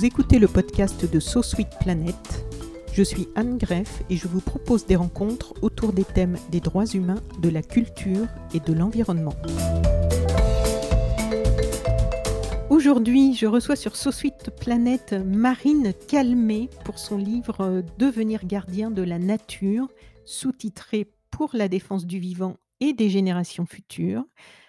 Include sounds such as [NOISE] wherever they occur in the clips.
Vous écoutez le podcast de So Planet. Je suis Anne Greff et je vous propose des rencontres autour des thèmes des droits humains, de la culture et de l'environnement. Aujourd'hui, je reçois sur So Planet Marine Calmé pour son livre Devenir gardien de la nature, sous-titré Pour la défense du vivant et des générations futures.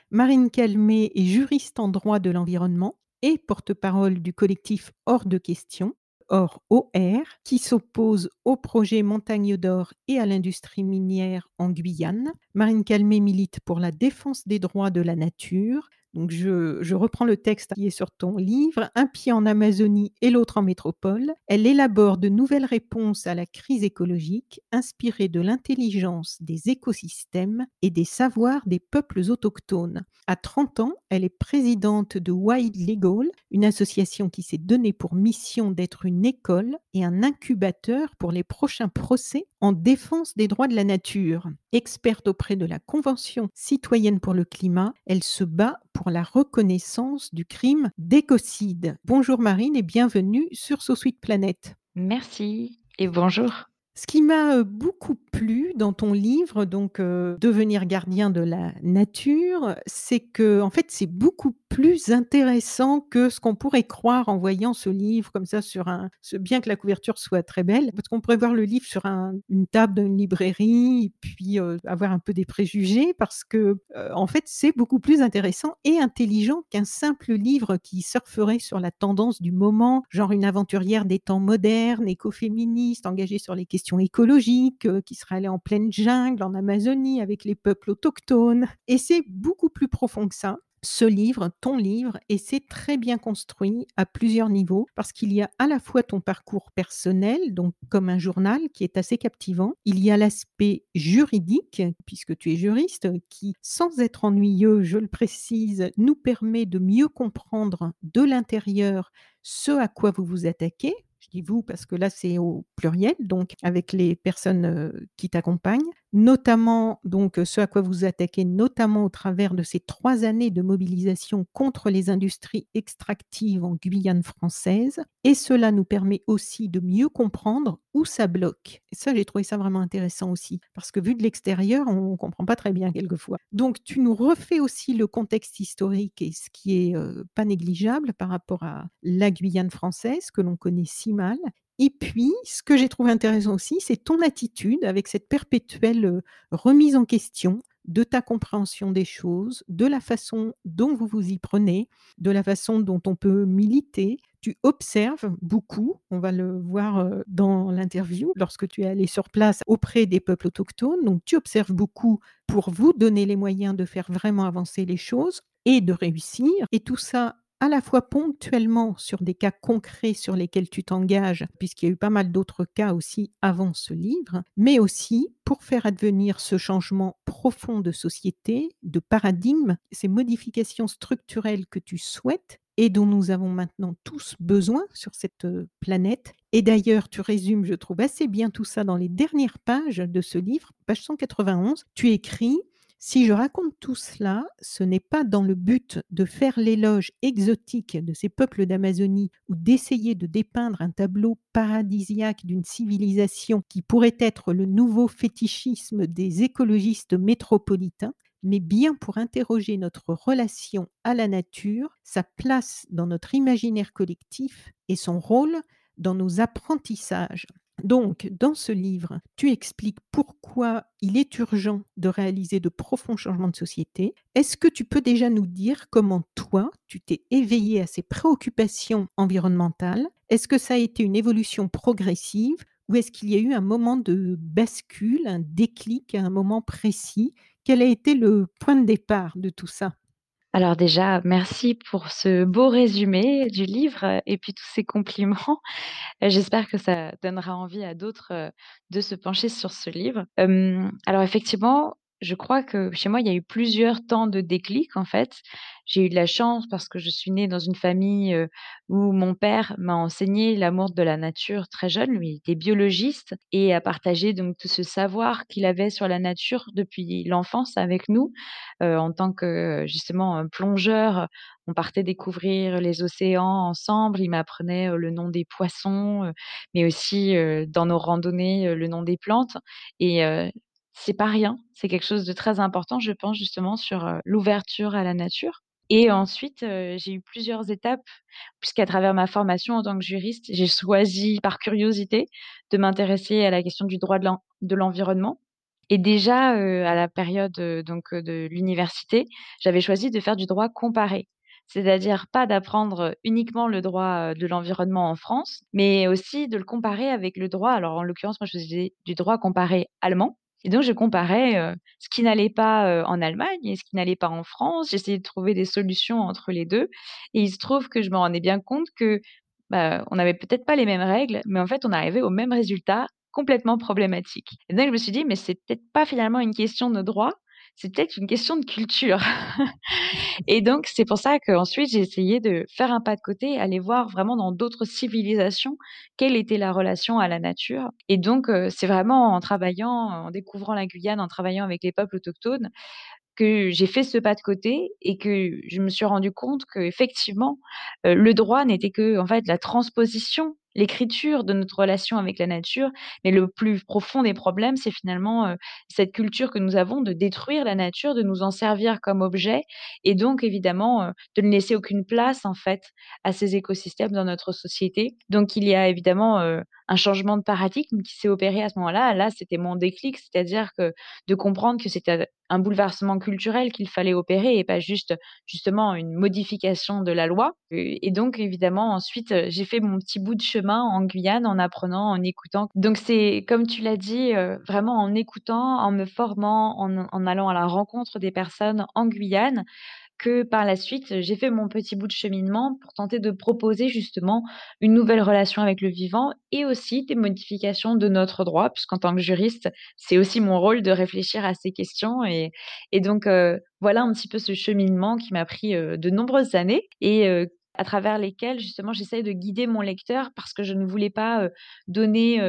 Marine Calmé est juriste en droit de l'environnement et porte-parole du collectif Hors de question, Hors OR, qui s'oppose au projet Montagne d'Or et à l'industrie minière en Guyane. Marine Calmé milite pour la défense des droits de la nature. Donc je, reprends le texte qui est sur ton livre, Un pied en Amazonie et l'autre en métropole. Elle élabore de nouvelles réponses à la crise écologique, inspirées de l'intelligence des écosystèmes et des savoirs des peuples autochtones. À 30 ans, elle est présidente de Wild Legal, une association qui s'est donnée pour mission d'être une école et un incubateur pour les prochains procès en défense des droits de la nature. Experte auprès de la Convention citoyenne pour le climat, elle se bat pour la reconnaissance du crime d'écocide. Bonjour Marine et bienvenue sur So Sweet Planet. Merci et bonjour. Ce qui m'a beaucoup plu dans ton livre, donc Devenir gardien de la nature, c'est que en fait c'est beaucoup plus intéressant que ce qu'on pourrait croire en voyant ce livre comme ça sur un, bien que la couverture soit très belle, parce qu'on pourrait voir le livre sur une table d'une librairie et puis avoir un peu des préjugés, parce que en fait c'est beaucoup plus intéressant et intelligent qu'un simple livre qui surferait sur la tendance du moment, genre une aventurière des temps modernes, écoféministe, engagée sur les questions écologiques, qui serait allée en pleine jungle, en Amazonie, avec les peuples autochtones. Et c'est beaucoup plus profond que ça ce livre, ton livre, et c'est très bien construit à plusieurs niveaux, parce qu'il y a à la fois ton parcours personnel, donc comme un journal, qui est assez captivant, il y a l'aspect juridique, puisque tu es juriste, qui, sans être ennuyeux, je le précise, nous permet de mieux comprendre de l'intérieur ce à quoi vous vous attaquez, je dis vous parce que là c'est au pluriel, donc avec les personnes qui t'accompagnent, notamment donc ce à quoi vous attaquez, notamment au travers de ces trois années de mobilisation contre les industries extractives en Guyane française. Et cela nous permet aussi de mieux comprendre où ça bloque. Ça, j'ai trouvé ça vraiment intéressant aussi, parce que vu de l'extérieur, on ne comprend pas très bien quelquefois. Donc, tu nous refais aussi le contexte historique et ce qui est pas négligeable par rapport à la Guyane française, que l'on connaît si mal, et puis, ce que j'ai trouvé intéressant aussi, c'est ton attitude avec cette perpétuelle remise en question de ta compréhension des choses, de la façon dont vous vous y prenez, de la façon dont on peut militer. Tu observes beaucoup, on va le voir dans l'interview, lorsque tu es allé sur place auprès des peuples autochtones. Donc tu observes beaucoup pour vous donner les moyens de faire vraiment avancer les choses et de réussir. Et tout ça à la fois ponctuellement sur des cas concrets sur lesquels tu t'engages, puisqu'il y a eu pas mal d'autres cas aussi avant ce livre, mais aussi pour faire advenir ce changement profond de société, de paradigme, ces modifications structurelles que tu souhaites et dont nous avons maintenant tous besoin sur cette planète. Et d'ailleurs, tu résumes, je trouve assez bien tout ça dans les dernières pages de ce livre, page 191. Tu écris si je raconte tout cela, ce n'est pas dans le but de faire l'éloge exotique de ces peuples d'Amazonie ou d'essayer de dépeindre un tableau paradisiaque d'une civilisation qui pourrait être le nouveau fétichisme des écologistes métropolitains, mais bien pour interroger notre relation à la nature, sa place dans notre imaginaire collectif et son rôle dans nos apprentissages. Donc, dans ce livre, tu expliques pourquoi il est urgent de réaliser de profonds changements de société. Est-ce que tu peux déjà nous dire comment toi, tu t'es éveillé à ces préoccupations environnementales? Est-ce que ça a été une évolution progressive Ou est-ce qu'il y a eu un moment de bascule, un déclic un moment précis? Quel a été le point de départ de tout ça? Alors déjà, merci pour ce beau résumé du livre et puis tous ces compliments. Heu, [LAUGHS] j'espère que ça donnera envie à d'autres, heu, de se pencher sur ce livre. Alors effectivement, je crois que chez moi, il y a eu plusieurs temps de déclic, en fait. J'ai eu de la chance parce que je suis née dans une famille, où mon père m'a enseigné l'amour de la nature très jeune. Lui, il était biologiste et a partagé donc tout ce savoir qu'il avait sur la nature depuis l'enfance avec nous. En tant que, justement, plongeur, on partait découvrir les océans ensemble. Il m'apprenait, le nom des poissons, mais aussi, dans nos randonnées, le nom des plantes et c'est pas rien. C'est quelque chose de très important, je pense, justement, sur, l'ouverture à la nature et ensuite, j'ai eu plusieurs étapes puisqu'à travers ma formation en tant que juriste, j'ai choisi par curiosité de m'intéresser à la question du droit de l'en de l'environnement et déjà, à la période, donc de l'université, j'avais choisi de faire du droit comparé. C'est-à-dire pas d'apprendre, uniquement le droit, de l'environnement en France, mais aussi de le comparer avec le droit alors en l'occurrence, moi je faisais du droit comparé allemand et donc je comparais, ce qui n'allait pas, en Allemagne et ce qui n'allait pas en France. J'essayais de trouver des solutions entre les 2 et il se trouve que je me rendais bien compte que, bah, on n'avait peut-être pas les mêmes règles, mais en fait on arrivait au même résultat complètement problématique et donc je me suis dit: «Mais c'est peut-être pas finalement une question de droit, c'est peut-être une question de culture». [LAUGHS] Et donc c'est pour ça qu'ensuite j'ai essayé de faire un pas de côté, aller voir vraiment dans d'autres civilisations, quelle était la relation à la nature et donc c'est vraiment en travaillant, en découvrant la Guyane, en travaillant avec les peuples autochtones que j'ai fait ce pas de côté et que je me suis rendu compte qu'effectivement, heu, le droit n'était que, en fait, la transposition, l'écriture de notre relation avec la nature. Mais le plus profond des problèmes, c'est finalement, cette culture que nous avons de détruire la nature, de nous en servir comme objet et donc évidemment, de ne laisser aucune place, en fait, à ces écosystèmes dans notre société. Donc il y a évidemment, un changement de paradigme qui s'est opéré à ce moment-là. Là, c'était mon déclic, c'est-à-dire que de comprendre que c'était un bouleversement culturel qu'il fallait opérer et pas juste, justement, une modification de la loi. Et donc évidemment ensuite, j'ai fait mon petit bout de chemin en Guyane en apprenant, en écoutant. Donc c'est comme tu l'as dit, heu, vraiment en écoutant, en me formant, en allant à la rencontre des personnes en Guyane que par la suite, j'ai fait mon petit bout de cheminement pour tenter de proposer justement une nouvelle relation avec le vivant et aussi des modifications de notre droit, puisqu'en tant que juriste, c'est aussi mon rôle de réfléchir à ces questions et donc heu, voilà un petit peu ce cheminement qui m'a pris, heu, de nombreuses années et à travers lesquelles justement j'essaye de guider mon lecteur parce que je ne voulais pas, donner,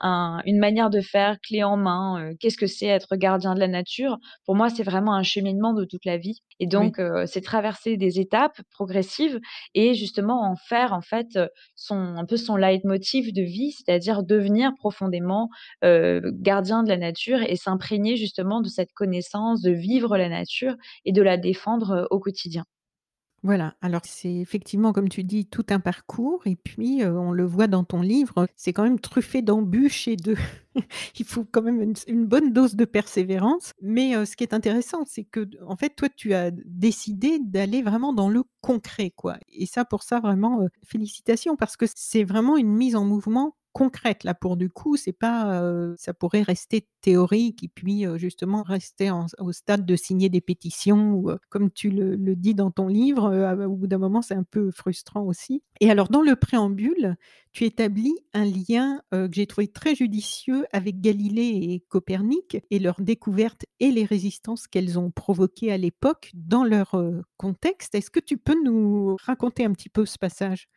un une manière de faire clé en main, qu'est-ce que c'est être gardien de la nature? Pour moi, c'est vraiment un cheminement de toute la vie et donc c'est traverser des étapes progressives et justement en faire, en fait, son un peu son leitmotiv de vie, c'est-à-dire devenir profondément, gardien de la nature et s'imprégner justement de cette connaissance, de vivre la nature et de la défendre, au quotidien. Voilà, alors c'est effectivement, comme tu dis, tout un parcours et puis, on le voit dans ton livre, c'est quand même truffé d'embûches et de [LAUGHS] il faut quand même une bonne dose de persévérance. Mais, ce qui est intéressant, c'est que en fait, toi, tu as décidé d'aller vraiment dans le concret, quoi et ça, pour ça, vraiment, félicitations parce que c'est vraiment une mise en mouvement concrète, là, pour du coup, c'est pas, ça pourrait rester théorique et puis, justement rester en au stade de signer des pétitions ou, comme tu le le dis dans ton livre, au bout d'un moment, c'est un peu frustrant aussi et alors dans le préambule, tu établis un lien, que j'ai trouvé très judicieux avec Galilée et Copernic et leurs découvertes et les résistances qu'elles ont provoquées à l'époque dans leur, contexte. Est-ce que tu peux nous raconter un petit peu ce passage?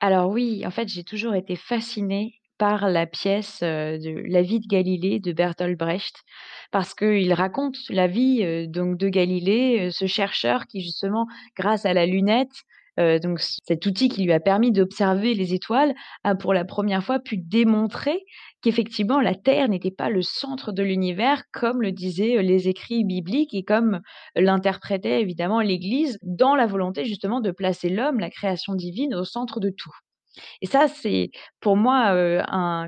Alors oui, en fait, j'ai toujours été fascinée par la pièce, de La vie de Galilée de Bertolt Brecht parce qu'il raconte la vie, donc de Galilée, ce chercheur qui justement grâce à la lunette, heu, donc cet outil qui lui a permis d'observer les étoiles, a pour la première fois pu démontrer qu'effectivement la Terre n'était pas le centre de l'univers comme le disaient, heu, les écrits bibliques et comme l'interprétait évidemment l'Église dans la volonté justement de placer l'homme, la création divine, au centre de tout. Et ça, c'est pour moi,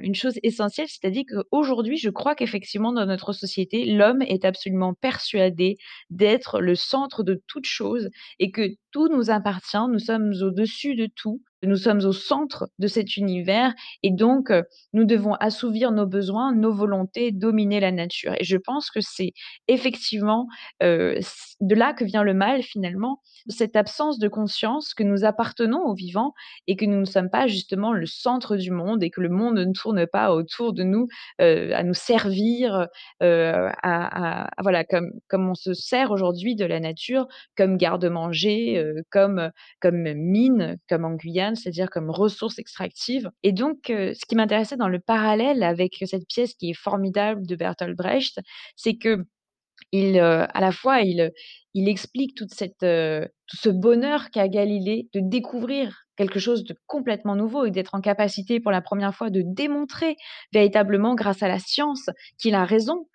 une chose essentielle, c'est-à-dire qu'aujourd'hui, je crois qu'effectivement dans notre société, l'homme est absolument persuadé d'être le centre de toute chose et que tout nous appartient. Nous sommes au-dessus de tout, nous sommes au centre de cet univers et donc nous devons assouvir nos besoins, nos volontés, dominer la nature. Et je pense que c'est effectivement de là que vient le mal finalement, cette absence de conscience que nous appartenons au vivant et que nous ne sommes pas justement le centre du monde et que le monde ne tourne pas autour de nous à nous servir, à, voilà comme comme on se sert aujourd'hui de la nature comme garde-manger, comme comme mine, comme en Guyane, c'est-à-dire comme ressource extractive. Et donc, ce qui m'intéressait dans le parallèle avec cette pièce qui est formidable de Bertolt Brecht, c'est que il, à la fois, il, il explique tout ce bonheur qu'a Galilée de découvrir quelque chose de complètement nouveau et d'être en capacité pour la première fois de démontrer véritablement grâce à la science qu'il a raison,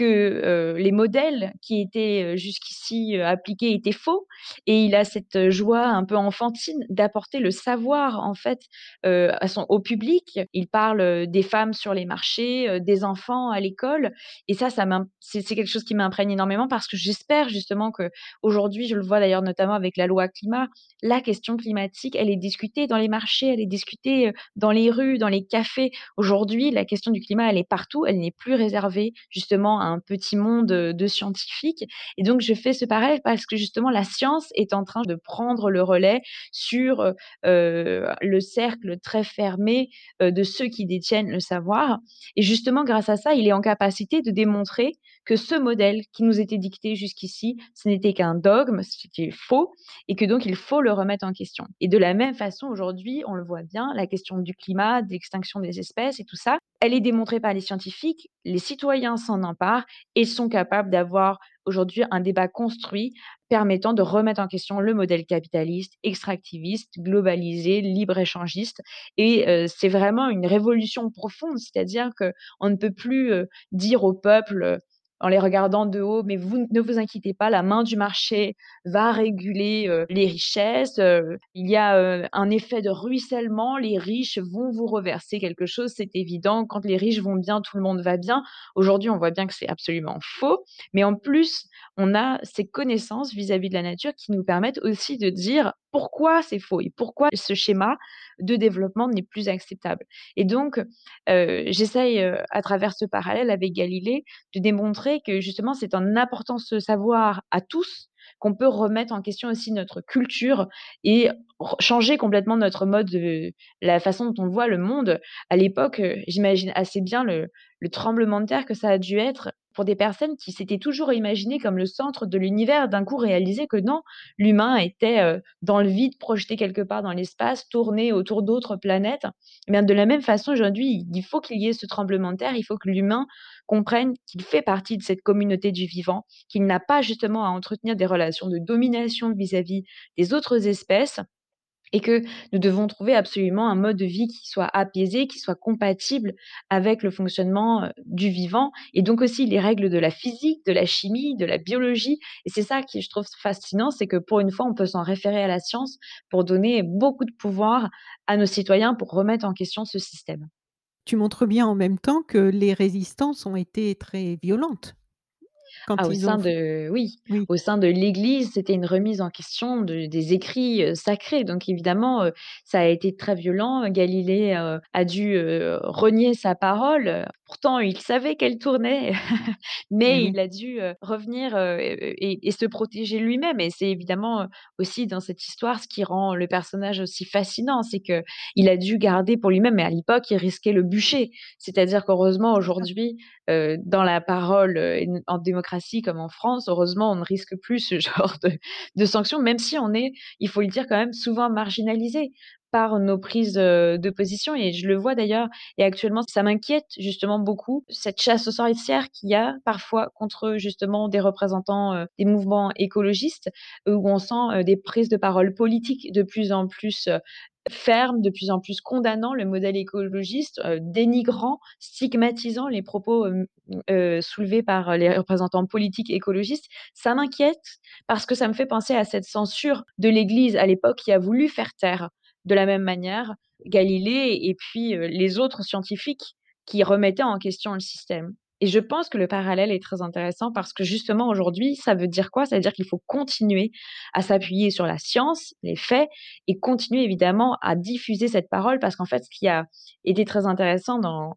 que les modèles qui étaient jusqu'ici appliqués étaient faux et il a cette joie un peu enfantine d'apporter le savoir en fait au public. Il parle des femmes sur les marchés, des enfants à l'école et ça, ça c'est quelque chose qui m'imprègne énormément parce que j'espère justement que aujourd'hui, je le vois d'ailleurs notamment avec la loi climat, la question climatique, elle est discutée dans les marchés, elle est discutée dans les rues, dans les cafés. Aujourd'hui, la question du climat, elle est partout, elle n'est plus réservée justement à un petit monde de scientifiques. Et donc, je fais ce parallèle parce que justement, la science est en train de prendre le relais sur le cercle très fermé de ceux qui détiennent le savoir. Et justement, grâce à ça, il est en capacité de démontrer que ce modèle qui nous était dicté jusqu'ici, ce n'était qu'un dogme, c'était faux, et que donc il faut le remettre en question. Et de la même façon, aujourd'hui, on le voit bien, la question du climat, de l'extinction des espèces et tout ça, elle est démontrée par les scientifiques, les citoyens s'en emparent et sont capables d'avoir aujourd'hui un débat construit permettant de remettre en question le modèle capitaliste, extractiviste, globalisé, libre-échangiste. Et c'est vraiment une révolution profonde, c'est-à-dire qu'on ne peut plus dire au peuple en les regardant de haut, mais vous ne vous inquiétez pas, la main du marché va réguler les richesses. il y a un effet de ruissellement, les riches vont vous reverser quelque chose, c'est évident. Quand les riches vont bien, tout le monde va bien. Aujourd'hui, on voit bien que c'est absolument faux, mais en plus, on a ces connaissances vis-à-vis -vis de la nature qui nous permettent aussi de dire pourquoi c'est faux et pourquoi ce schéma de développement n'est plus acceptable. Et donc, j'essaye à travers ce parallèle avec Galilée de démontrer que justement c'est en apportant ce savoir à tous qu'on peut remettre en question aussi notre culture et changer complètement notre mode de la façon dont on voit le monde. À l'époque, j'imagine assez bien le, le tremblement de terre que ça a dû être pour des personnes qui s'étaient toujours imaginées comme le centre de l'univers, d'un coup réaliser que non, l'humain était dans le vide, projeté quelque part dans l'espace, tourné autour d'autres planètes. Eh bien, de la même façon, aujourd'hui, il faut qu'il y ait ce tremblement de terre, il faut que l'humain comprenne qu'il fait partie de cette communauté du vivant, qu'il n'a pas justement à entretenir des relations de domination vis à -vis des autres espèces, et que nous devons trouver absolument un mode de vie qui soit apaisé, qui soit compatible avec le fonctionnement du vivant et donc aussi les règles de la physique, de la chimie, de la biologie. Et c'est ça qui je trouve fascinant, c'est que pour une fois, on peut s'en référer à la science pour donner beaucoup de pouvoir à nos citoyens pour remettre en question ce système. Tu montres bien en même temps que les résistances ont été très violentes. Ah, au sein de oui, oui. au sein de l'Église, c'était une remise en question de des écrits, sacrés. Donc évidemment, ça a été très violent. Galilée, a dû, renier sa parole. Pourtant, il savait qu'elle tournait, [LAUGHS] mais il a dû, revenir, et et se protéger lui-même et c'est évidemment, aussi dans cette histoire ce qui rend le personnage aussi fascinant. C'est qu'il a dû garder pour lui-même mais à l'époque, il risquait le bûcher. C'est-à-dire qu'heureusement aujourd'hui, dans la parole, en démocratie comme en France, heureusement, on ne risque plus ce [LAUGHS] genre de, de sanctions, même si on est, il faut le dire quand même, souvent marginalisé par nos prises de position et je le vois d'ailleurs et actuellement ça m'inquiète justement beaucoup cette chasse aux sorcières qu'il y a parfois contre justement des représentants des mouvements écologistes où on sent des prises de parole politiques de plus en plus ferme, de plus en plus condamnant le modèle écologiste, dénigrant, stigmatisant les propos soulevés par les représentants politiques écologistes. Ça m'inquiète parce que ça me fait penser à cette censure de l'Église à l'époque qui a voulu faire taire de la même manière Galilée et puis les autres scientifiques qui remettaient en question le système. Et je pense que le parallèle est très intéressant parce que justement aujourd'hui, ça veut dire quoi? Ça veut dire qu'il faut continuer à s'appuyer sur la science, les faits et continuer évidemment à diffuser cette parole parce qu'en fait, ce qui a été très intéressant dans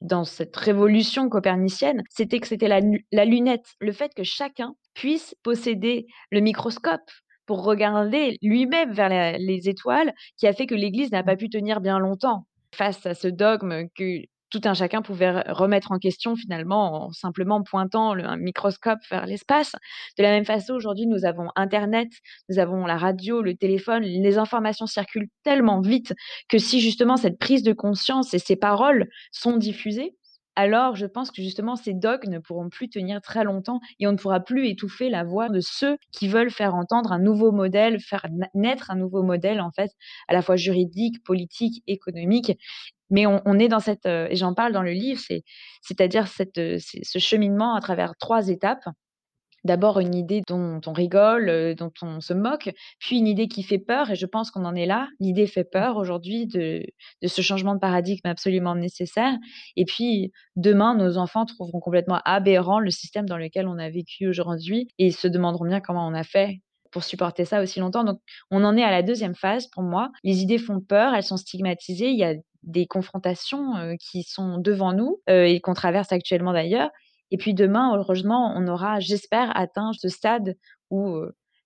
dans cette révolution copernicienne, c'était que c'était la, la lunette, le fait que chacun puisse posséder le microscope pour regarder lui-même vers les étoiles, qui a fait que l'Église n'a pas pu tenir bien longtemps face à ce dogme que tout un chacun pouvait remettre en question finalement en simplement pointant un microscope vers l'espace. De la même façon, aujourd'hui, nous avons Internet, nous avons la radio, le téléphone, les informations circulent tellement vite que si justement cette prise de conscience et ces paroles sont diffusées, alors je pense que justement ces dogmes ne pourront plus tenir très longtemps et on ne pourra plus étouffer la voix de ceux qui veulent faire entendre un nouveau modèle, faire naître un nouveau modèle en fait, à la fois juridique, politique, économique mais on, est dans cette, euh, et j'en parle dans le livre, c'est-à-dire euh, ce cheminement à travers trois étapes. D'abord une idée dont on rigole, dont on se moque, puis une idée qui fait peur, et je pense qu'on en est là. L'idée fait peur aujourd'hui de, de ce changement de paradigme absolument nécessaire. Et puis demain, nos enfants trouveront complètement aberrant le système dans lequel on a vécu aujourd'hui et se demanderont bien comment on a fait pour supporter ça aussi longtemps. Donc, on en est à la deuxième phase pour moi. Les idées font peur, elles sont stigmatisées. Il y a des confrontations qui sont devant nous et qu'on traverse actuellement d'ailleurs. Et puis demain, heureusement, on aura, j'espère, atteint ce stade où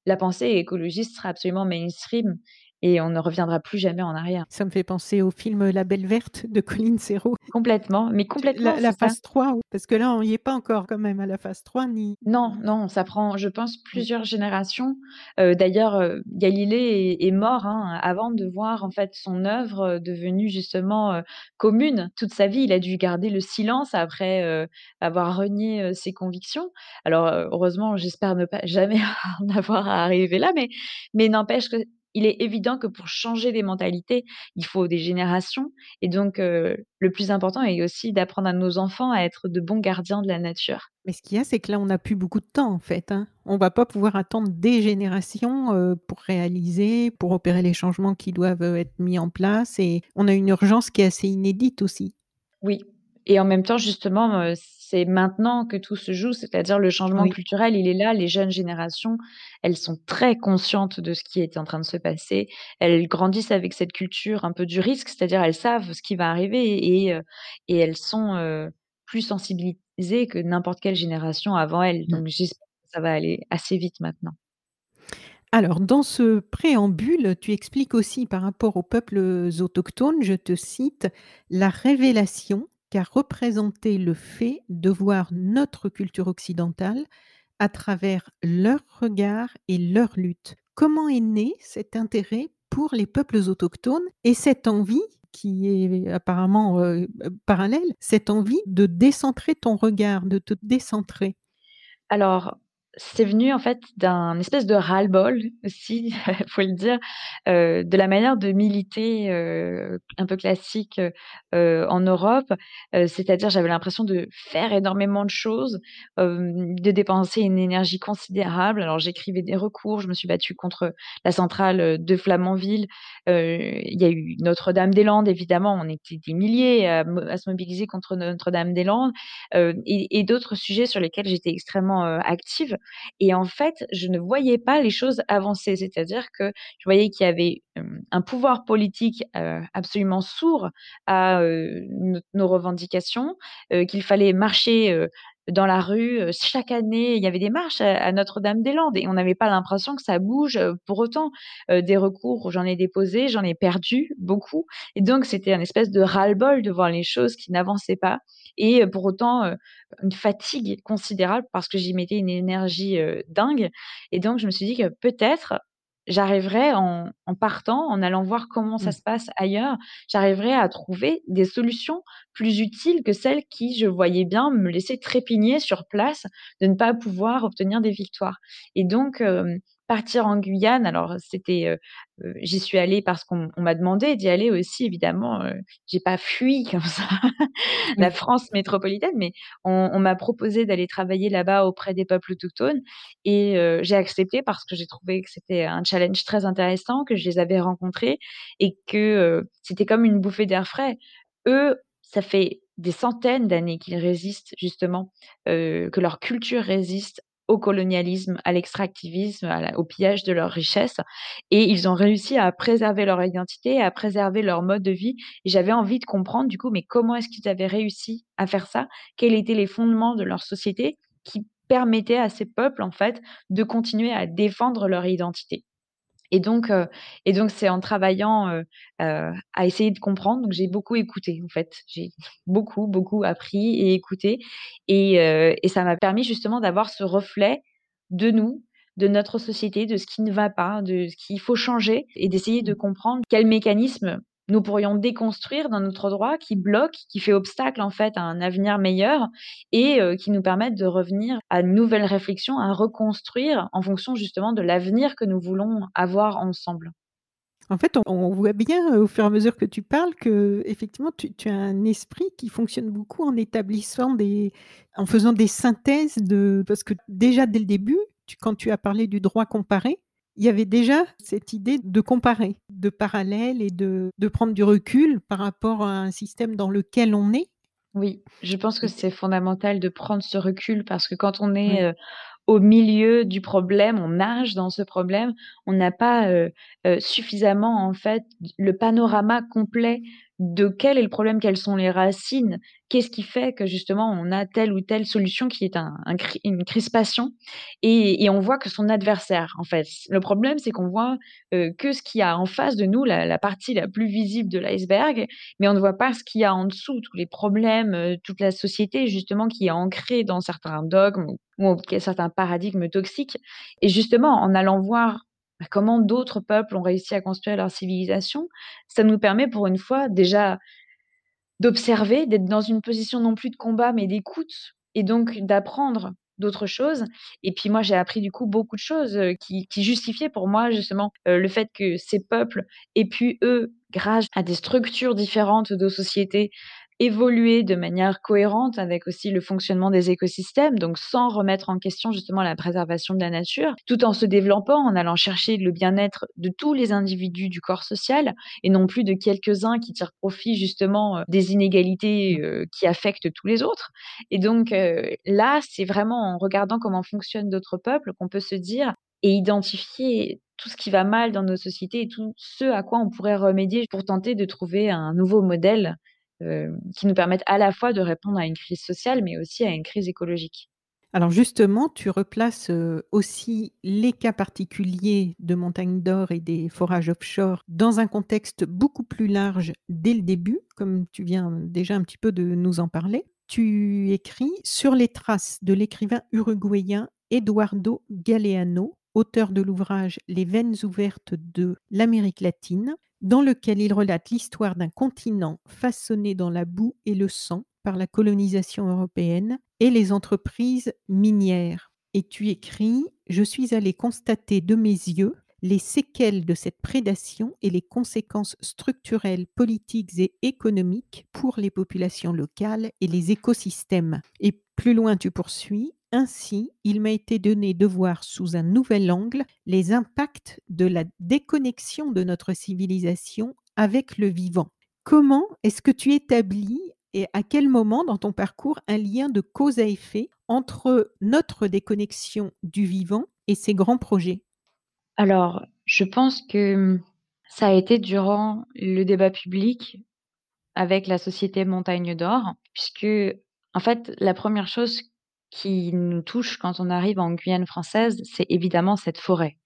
la pensée écologiste sera absolument mainstream et on ne reviendra plus jamais en arrière. Ça me fait penser au film La Belle Verte de Colin Serrault. Complètement, mais complètement. La, phase 3, parce que là, on n'y est pas encore quand même à la phase 3. Ni... Non, non, ça prend, je pense, plusieurs générations. Euh, d'ailleurs, euh, Galilée est, mort hein, avant de voir en fait son œuvre euh, devenue justement commune. Toute sa vie, il a dû garder le silence après avoir renié ses convictions. Alors, heureusement, j'espère ne pas [LAUGHS] jamais en avoir à arriver là, mais, mais n'empêche que il est évident que pour changer les mentalités, il faut des générations. Et donc, le plus important est aussi d'apprendre à nos enfants à être de bons gardiens de la nature. Mais ce qu'il y a, c'est que là, on n'a plus beaucoup de temps, en fait. Hein. On ne va pas pouvoir attendre des générations pour réaliser, pour opérer les changements qui doivent être mis en place. Et on a une urgence qui est assez inédite aussi. Oui, et en même temps, justement, c'est maintenant que tout se joue, c'est-à-dire le changement culturel, il est là. Les jeunes générations, elles sont très conscientes de ce qui est en train de se passer. Elles grandissent avec cette culture un peu du risque, c'est-à-dire elles savent ce qui va arriver et, et elles sont plus sensibilisées que n'importe quelle génération avant elles. Mmh. Donc j'espère que ça va aller assez vite maintenant. Alors, dans ce préambule, tu expliques aussi par rapport aux peuples autochtones, je te cite, la révélation qu'a représenté le fait de voir notre culture occidentale à travers leur regard et leur lutte. Comment est né cet intérêt pour les peuples autochtones et cette envie qui est apparemment euh, parallèle, cette envie de décentrer ton regard, de te décentrer? Alors, c'est venu en fait d'un espèce de ras-le-bol aussi, [LAUGHS] faut le dire, euh, de la manière de militer euh, un peu classique euh, en Europe. c'est-à-dire, j'avais l'impression de faire énormément de choses, de dépenser une énergie considérable. Alors, j'écrivais des recours, je me suis battue contre la centrale de Flamanville. Il y a eu Notre-Dame-des-Landes, évidemment, on était des milliers à, se mobiliser contre Notre-Dame-des-Landes, et d'autres sujets sur lesquels j'étais extrêmement active. Et en fait, je ne voyais pas les choses avancer. C'est-à-dire que je voyais qu'il y avait un pouvoir politique absolument sourd à nos revendications, qu'il fallait marcher dans la rue. Chaque année, il y avait des marches à, Notre-Dame-des-Landes et on n'avait pas l'impression que ça bouge pour autant. des recours, j'en ai déposé, j'en ai perdu beaucoup. Et donc, c'était un espèce de ras-le-bol de voir les choses qui n'avançaient pas. Et pour autant, une fatigue considérable parce que j'y mettais une énergie dingue. Et donc, je me suis dit que peut-être j'arriverai en, partant, en allant voir comment ça mmh. se passe ailleurs, j'arriverai à trouver des solutions plus utiles que celles qui, je voyais bien, me laissaient trépigner sur place de ne pas pouvoir obtenir des victoires. Et donc, partir en Guyane, alors c'était, j'y suis allée parce qu'on m'a demandé d'y aller aussi, évidemment. j'ai pas fui comme ça [LAUGHS] la France métropolitaine, mais on, m'a proposé d'aller travailler là-bas auprès des peuples autochtones et j'ai accepté parce que j'ai trouvé que c'était un challenge très intéressant, que je les avais rencontrés et que c'était comme une bouffée d'air frais. Eux, ça fait des centaines d'années qu'ils résistent justement, que leur culture résiste au colonialisme, à l'extractivisme, au pillage de leurs richesses et ils ont réussi à préserver leur identité, à préserver leur mode de vie et j'avais envie de comprendre du coup, mais comment est-ce qu'ils avaient réussi à faire ça? Quels étaient les fondements de leur société qui permettaient à ces peuples, en fait, de continuer à défendre leur identité? Et donc et donc c'est en travaillant, à essayer de comprendre, donc j'ai beaucoup écouté, en fait. J'ai [LAUGHS] beaucoup, beaucoup appris et écouté et et ça m'a permis justement d'avoir ce reflet de nous, de notre société, de ce qui ne va pas, de ce qu'il faut changer et d'essayer de comprendre quels mécanismes nous pourrions déconstruire dans notre droit qui bloque, qui fait obstacle en fait à un avenir meilleur et heu, qui nous permettent de revenir à une nouvelle réflexion, à reconstruire en fonction justement de l'avenir que nous voulons avoir ensemble. En fait, on voit bien, heu, au fur et à mesure que tu parles qu'effectivement tu tu as un esprit qui fonctionne beaucoup en établissant des en faisant des synthèses de parce que déjà dès le début, quand tu as parlé du droit comparé, il y avait déjà cette idée de comparer, de parallèle et de de prendre du recul par rapport à un système dans lequel on est. Oui, je pense que c'est fondamental de prendre ce recul parce que quand on est, oui. heu, au milieu du problème, on nage dans ce problème, on n'a pas, heu heu, suffisamment en fait le panorama complet de quel est le problème, quelles sont les racines, qu'est-ce qui fait que justement on a telle ou telle solution qui est une crispation et et on voit que son adversaire en fait. Le problème, c'est qu'on voit, heu, que ce qu'il y a en face de nous, la partie la plus visible de l'iceberg, mais on ne voit pas ce qu'il y a en dessous, tous les problèmes, heu, toute la société justement qui est ancrée dans certains dogmes ou ou certains paradigmes toxiques et justement en allant voir, bah, comment d'autres peuples ont réussi à construire leur civilisation, ça nous permet pour une fois déjà d'observer, d'être dans une position non plus de combat mais d'écoute et donc d'apprendre d'autres choses. Et puis moi j'ai appris du coup beaucoup de choses, qui justifiaient pour moi justement, le fait que ces peuples aient pu eux, grâce à des structures différentes de société, évoluer de manière cohérente avec aussi le fonctionnement des écosystèmes, donc sans remettre en question justement la préservation de la nature, tout en se développant, en allant chercher le bien-être de tous les individus du corps social et non plus de quelques-uns qui tirent profit justement, heu, des inégalités, heu, qui affectent tous les autres. Et donc heu, là, c'est vraiment en regardant comment fonctionnent d'autres peuples qu'on peut se dire et identifier tout ce qui va mal dans nos sociétés et tout ce à quoi on pourrait remédier pour tenter de trouver un nouveau modèle, qui nous permette à la fois de répondre à une crise sociale, mais aussi à une crise écologique. Alors justement, tu replaces, heu, aussi les cas particuliers de Montagne d'Or et des forages offshore dans un contexte beaucoup plus large dès le début, comme tu viens déjà un petit peu de nous en parler. Tu écris: «Sur les traces de l'écrivain uruguayen Eduardo Galeano, auteur de l'ouvrage Les veines ouvertes de l'Amérique latine, dans lequel il relate l'histoire d'un continent façonné dans la boue et le sang par la colonisation européenne et les entreprises minières. Et tu écris: «Je suis allé constater de mes yeux les séquelles de cette prédation et les conséquences structurelles, politiques et économiques pour les populations locales et les écosystèmes». Et plus loin tu poursuis: «Ainsi, il m'a été donné de voir sous un nouvel angle les impacts de la déconnexion de notre civilisation avec le vivant». Comment est-ce que tu établis et à quel moment dans ton parcours un lien de cause à effet entre notre déconnexion du vivant et ces grands projets? Alors, je pense que, mmh, ça a été durant le débat public avec la société Montagne d'Or, puisque, en fait, la première chose qui nous touche quand on arrive en Guyane française, c'est évidemment cette forêt.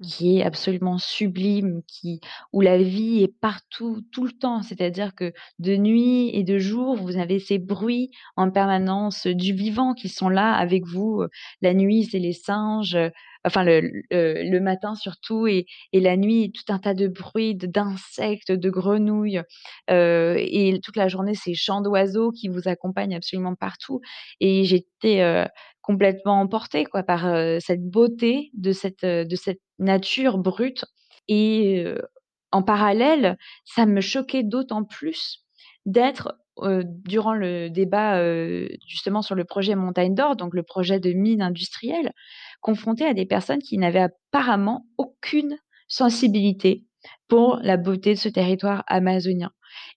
Qui est absolument sublime, qui où la vie est partout, tout le temps. C'est-à-dire que de nuit et de jour, vous avez ces bruits en permanence du vivant qui sont là avec vous. Heu, la nuit, c'est les singes, heu, enfin le le le matin surtout et et la nuit, tout un tas de bruits, d'insectes, de grenouilles, et toute la journée, ces chants d'oiseaux qui vous accompagnent absolument partout et j'étais, complètement emportée quoi par, cette beauté de cette, de cette nature brute et en parallèle, ça me choquait d'autant plus d'être, durant le débat, justement sur le projet Montagne d'Or, donc le projet de mine industrielle, confrontée à des personnes qui n'avaient apparemment aucune sensibilité pour la beauté de ce territoire amazonien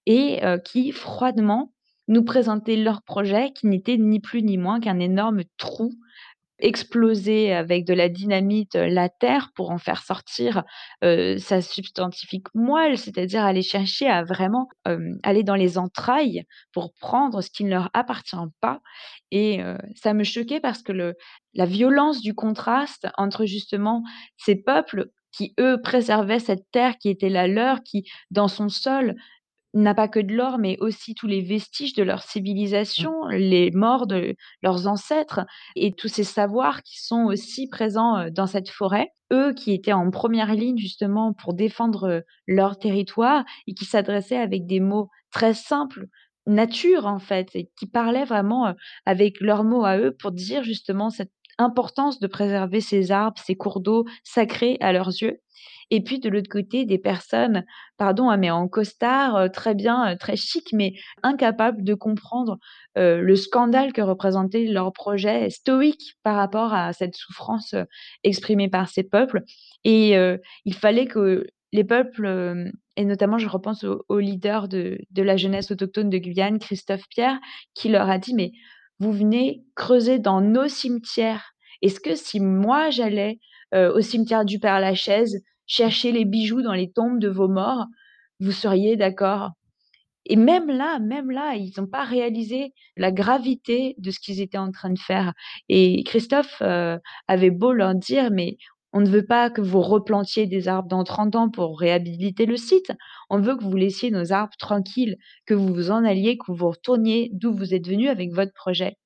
et qui froidement nous présenter leur projet qui n'était ni plus ni moins qu'un énorme trou exploser avec de la dynamite la terre pour en faire sortir sa substantifique moelle, c'est-à-dire aller chercher à vraiment aller dans les entrailles pour prendre ce qui ne leur appartient pas. Et ça me choquait parce que le, la violence du contraste entre justement ces peuples qui, eux, préservaient cette terre qui était la leur, qui, dans son sol, n'a pas que de l'or, mais aussi tous les vestiges de leur civilisation, les morts de leurs ancêtres et tous ces savoirs qui sont aussi présents dans cette forêt. Eux qui étaient en première ligne justement pour défendre leur territoire et qui s'adressaient avec des mots très simples, nature en fait, et qui parlaient vraiment avec leurs mots à eux pour dire justement cette importance de préserver ces arbres, ces cours d'eau sacrés à leurs yeux. Et puis de l'autre côté, des personnes, pardon, hein, mais en costard, très bien, très chic, mais incapables de comprendre le scandale que représentait leur projet, stoïque par rapport à cette souffrance exprimée par ces peuples. Et il fallait que les peuples, et notamment je repense au, leader de, de, la jeunesse autochtone de Guyane, Christophe Pierre, qui leur a dit, mais vous venez creuser dans nos cimetières. Est-ce que si moi j'allais au cimetière du Père Lachaise, chercher les bijoux dans les tombes de vos morts, vous seriez d'accord? Et même là, même là, ils n'ont pas réalisé la gravité de ce qu'ils étaient en train de faire. Et Christophe euh, avait beau leur dire, mais on ne veut pas que vous replantiez des arbres dans 30 ans pour réhabiliter le site. On veut que vous laissiez nos arbres tranquilles, que vous vous en alliez, que vous retourniez d'où vous êtes venu avec votre projet.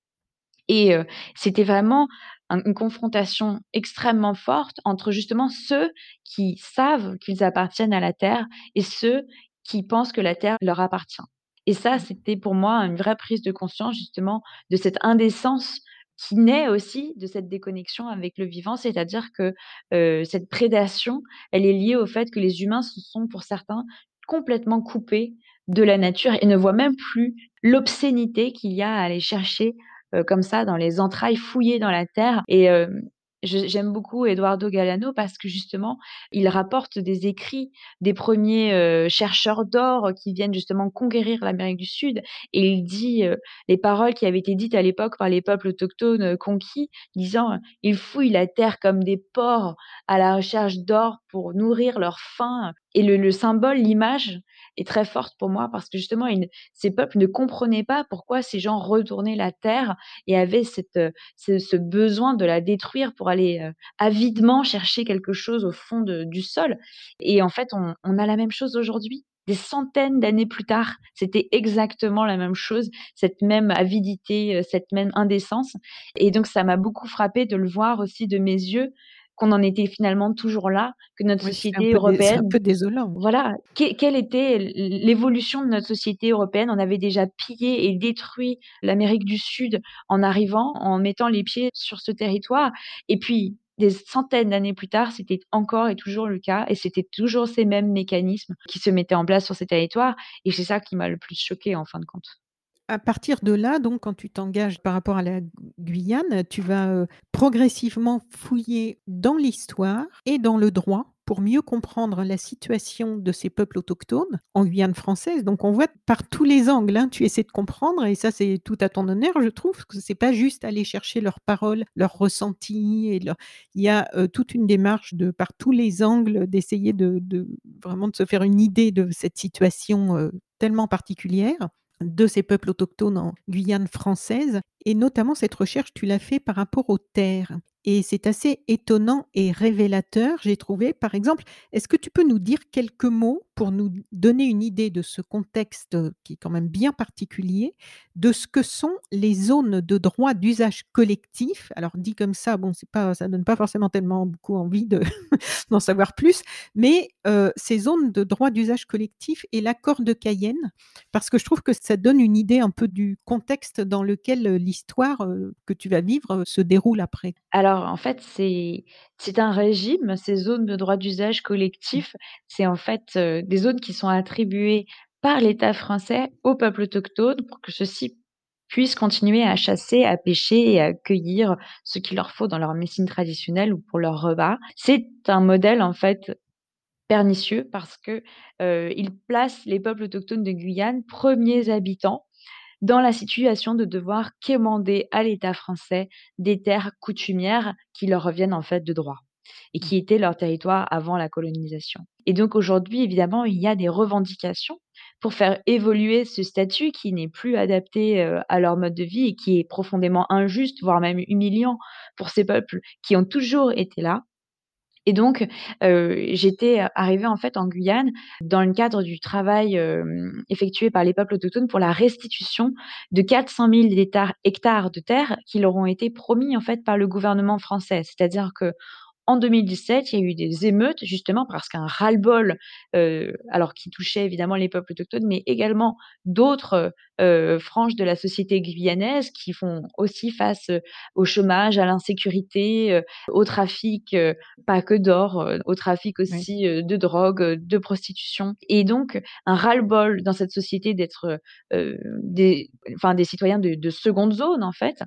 Et euh, c'était vraiment une confrontation extrêmement forte entre justement ceux qui savent qu'ils appartiennent à la Terre et ceux qui pensent que la Terre leur appartient. Et ça, mmh. c'était pour moi une vraie prise de conscience justement de cette indécence qui naît aussi de cette déconnexion avec le vivant, c'est-à-dire que cette prédation, elle est liée au fait que les humains se sont pour certains complètement coupés de la nature et ne voient même plus l'obscénité qu'il y a à aller chercher euh, comme ça dans les entrailles fouillées dans la terre. Et euh, j'aime beaucoup Eduardo Galano parce que justement, il rapporte des écrits des premiers euh, chercheurs d'or qui viennent justement conquérir l'Amérique du Sud et il dit les paroles qui avaient été dites à l'époque par les peuples autochtones conquis, disant ils fouillent la terre comme des porcs à la recherche d'or pour nourrir leur faim. Et le symbole, l'image, est très forte pour moi parce que justement, ces peuples ne comprenaient pas pourquoi ces gens retournaient la terre et avaient cette, euh, ce, besoin de la détruire pour aller euh, avidement chercher quelque chose au fond du sol. Et en fait, on, on a la même chose aujourd'hui des centaines d'années plus tard, c'était exactement la même chose, cette même avidité, euh, cette même indécence. Et donc, ça m'a beaucoup frappé de le voir aussi de mes yeux, qu'on en était finalement toujours là, que notre société européenne. C'est un peu désolant. Voilà. quelle était l'évolution de notre société européenne? On avait déjà pillé et détruit l'Amérique du Sud en arrivant, en mettant les pieds sur ce territoire. Et puis, des centaines d'années plus tard, c'était encore et toujours le cas, et c'était toujours ces mêmes mécanismes qui se mettaient en place sur ces territoires. Et c'est ça qui m'a le plus choqué en fin de compte à partir de là, donc, quand tu t'engages par rapport à la Guyane, tu vas progressivement fouiller dans l'histoire et dans le droit pour mieux comprendre la situation de ces peuples autochtones en Guyane française. Donc, on voit par tous les angles, hein, tu essaies de comprendre, et ça, c'est tout à ton honneur, je trouve, que c'est pas juste aller chercher leurs paroles, leurs ressentis. Il y a toute une démarche de par tous les angles d'essayer de, vraiment de se faire une idée de cette situation tellement particulière de ces peuples autochtones en Guyane française. Et notamment, cette recherche, tu l'as fait par rapport aux terres. Et c'est assez étonnant et révélateur, j'ai trouvé. Par exemple, est-ce que tu peux nous dire quelques mots pour nous donner une idée de ce contexte qui est quand même bien particulier, de ce que sont les zones de droit d'usage collectif. Alors dit comme ça, bon, c'est pas, ça donne pas forcément tellement beaucoup envie [LAUGHS] d'en savoir plus, mais euh, ces zones de droit d'usage collectif et l'accord de Cayenne, parce que je trouve que ça donne une idée un peu du contexte dans lequel l'histoire que tu vas vivre se déroule après. Alors en fait, c'est c'est un régime, ces zones de droit d'usage collectif, c'est en fait, euh, des zones qui sont attribuées par l'État français aux peuples autochtones pour que ceux-ci puissent continuer à chasser, à pêcher et à cueillir ce qu'il leur faut dans leur médecine traditionnelle ou pour leur repas. C'est un modèle, en fait, pernicieux parce que, euh, place les peuples autochtones de Guyane premiers habitants dans la situation de devoir quémander à l'État français des terres coutumières qui leur reviennent en fait de droit et qui étaient leur territoire avant la colonisation. Et donc aujourd'hui, évidemment, il y a des revendications pour faire évoluer ce statut qui n'est plus adapté euh, à leur mode de vie et qui est profondément injuste, voire même humiliant pour ces peuples qui ont toujours été là. Et donc, heu, j'étais arrivée en fait en Guyane dans le cadre du travail, effectué par les peuples autochtones pour la restitution de 400 000 hectares de terre qui leur ont été promis en fait par le gouvernement français. C'est-à-dire que en 2017, il y a eu des émeutes justement parce qu'un ras-le-bol, heu, alors qui touchait évidemment les peuples autochtones, mais également d'autres, heu, franges de la société guyanaise qui font aussi face, heu, au chômage, à l'insécurité, heu, au trafic, pas que d'or, au trafic aussi, de drogue, de prostitution. Et donc un ras-le-bol dans cette société d'être, des enfin des citoyens de de seconde zone en fait.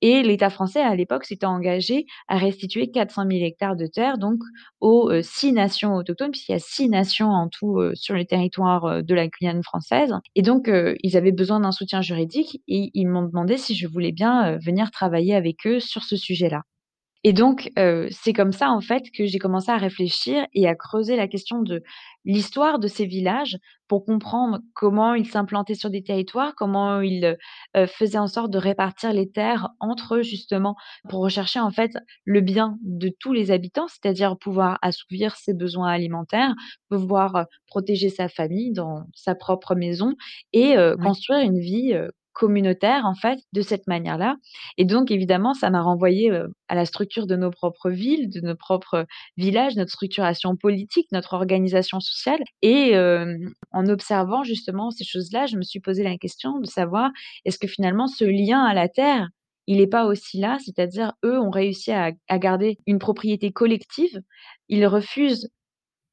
Et l'État français à l'époque s'était engagé à restituer 400 000 hectares de terre donc aux euh, six nations autochtones, puisqu'il y a six nations en tout euh, sur le territoire euh, de la Guyane française. Et donc, ils avaient besoin d'un soutien juridique et ils m'ont demandé si je voulais bien venir travailler avec eux sur ce sujet-là. Et donc, c'est comme ça, en fait, que j'ai commencé à réfléchir et à creuser la question de l'histoire de ces villages pour comprendre comment ils s'implantaient sur des territoires, comment ils, faisaient en sorte de répartir les terres entre eux, justement, pour rechercher, en fait, le bien de tous les habitants, c'est-à-dire pouvoir assouvir ses besoins alimentaires, pouvoir, protéger sa famille dans sa propre maison et construire une vie, communautaire, en fait, de cette manière-là. Et donc, évidemment, ça m'a renvoyé à la structure de nos propres villes, de nos propres villages, notre structuration politique, notre organisation sociale. Et en observant justement ces choses-là, je me suis posé la question de savoir est-ce que finalement ce lien à la terre, il n'est pas aussi là, c'est-à-dire eux ont réussi à, à garder une propriété collective, ils refusent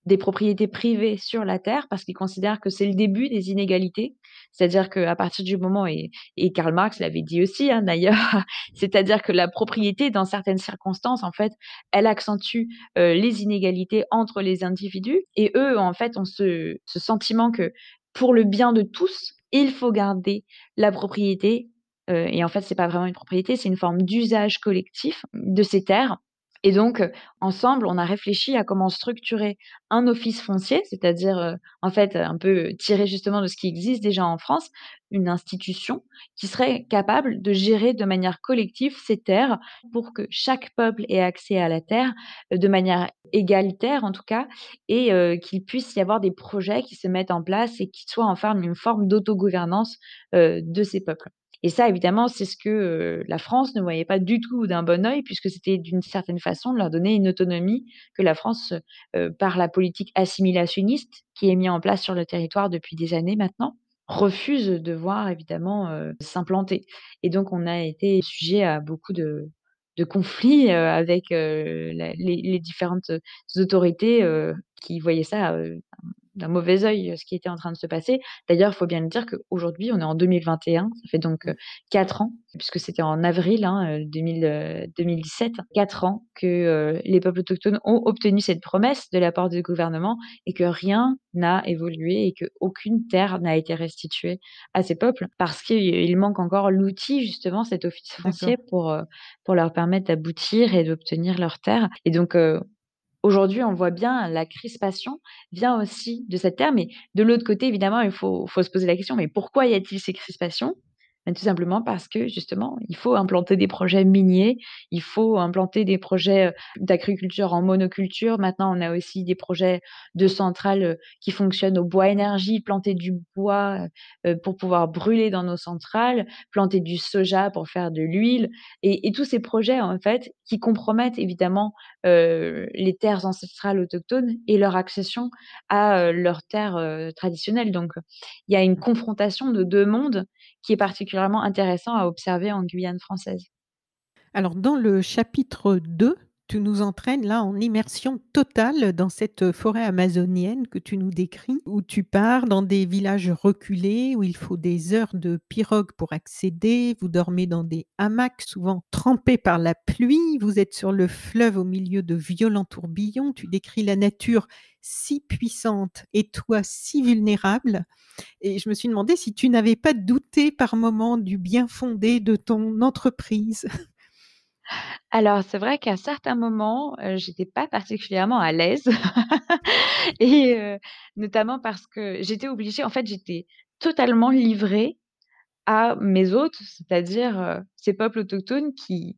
des propriétés privées sur la terre parce qu'ils considèrent que c'est le début des inégalités. C'est-à-dire qu'à partir du moment, et, et Karl Marx l'avait dit aussi hein, d'ailleurs, [LAUGHS] c'est-à-dire que la propriété, dans certaines circonstances, en fait, elle accentue euh, les inégalités entre les individus. Et eux, en fait, ont ce, ce sentiment que pour le bien de tous, il faut garder la propriété. Euh, et en fait, c'est pas vraiment une propriété, c'est une forme d'usage collectif de ces terres et donc, ensemble, on a réfléchi à comment structurer un office foncier, c'est-à-dire, en fait, un peu tiré justement de ce qui existe déjà en France, une institution qui serait capable de gérer de manière collective ces terres pour que chaque peuple ait accès à la terre, de manière égalitaire en tout cas et qu'il puisse y avoir des projets qui se mettent en place et qui soient en forme une forme d'autogouvernance, de ces peuples. Et ça, évidemment, c'est ce que la France ne voyait pas du tout d'un bon œil, puisque c'était d'une certaine façon de leur donner une autonomie que la France, par la politique assimilationniste qui est mise en place sur le territoire depuis des années maintenant, refuse de voir évidemment s'implanter. Et donc, on a été sujet à beaucoup de, conflits avec les, différentes autorités qui voyaient ça d'un mauvais œil ce qui était en train de se passer. D'ailleurs, il faut bien le dire qu'aujourd'hui, on est en 2021, ça fait donc 4 ans, puisque c'était en avril hein, 2017, 4 ans que les peuples autochtones ont obtenu cette promesse de la part du gouvernement et que rien n'a évolué et qu'aucune terre n'a été restituée à ces peuples parce qu'il manque encore l'outil, justement, cet office foncier pour, pour leur permettre d'aboutir et d'obtenir leurs terres. Et donc, Aujourd'hui, on voit bien la crispation vient aussi de cette terre, mais de l'autre côté, évidemment, il faut, faut se poser la question, mais pourquoi y a-t-il ces crispations? Tout simplement parce que justement, il faut implanter des projets miniers, il faut implanter des projets d'agriculture en monoculture. Maintenant, on a aussi des projets de centrales qui fonctionnent au bois énergie, planter du bois pour pouvoir brûler dans nos centrales, planter du soja pour faire de l'huile, et, tous ces projets en fait qui compromettent évidemment les terres ancestrales autochtones et leur accession à leurs terres traditionnelles. Donc, il y a une confrontation de deux mondes qui est particulièrement intéressant à observer en Guyane française. Alors dans le chapitre 2, Tu nous entraînes là en immersion totale dans cette forêt amazonienne que tu nous décris, où tu pars dans des villages reculés, où il faut des heures de pirogue pour accéder. Vous dormez dans des hamacs, souvent trempés par la pluie. Vous êtes sur le fleuve au milieu de violents tourbillons. Tu décris la nature si puissante et toi si vulnérable. Et je me suis demandé si tu n'avais pas douté par moment du bien fondé de ton entreprise. [LAUGHS] Alors, c'est vrai qu'à certains moments, j'étais pas particulièrement à l'aise [LAUGHS] et notamment parce que j'étais obligée en fait, j'étais totalement livrée à mes hôtes, c'est-à-dire, ces peuples autochtones qui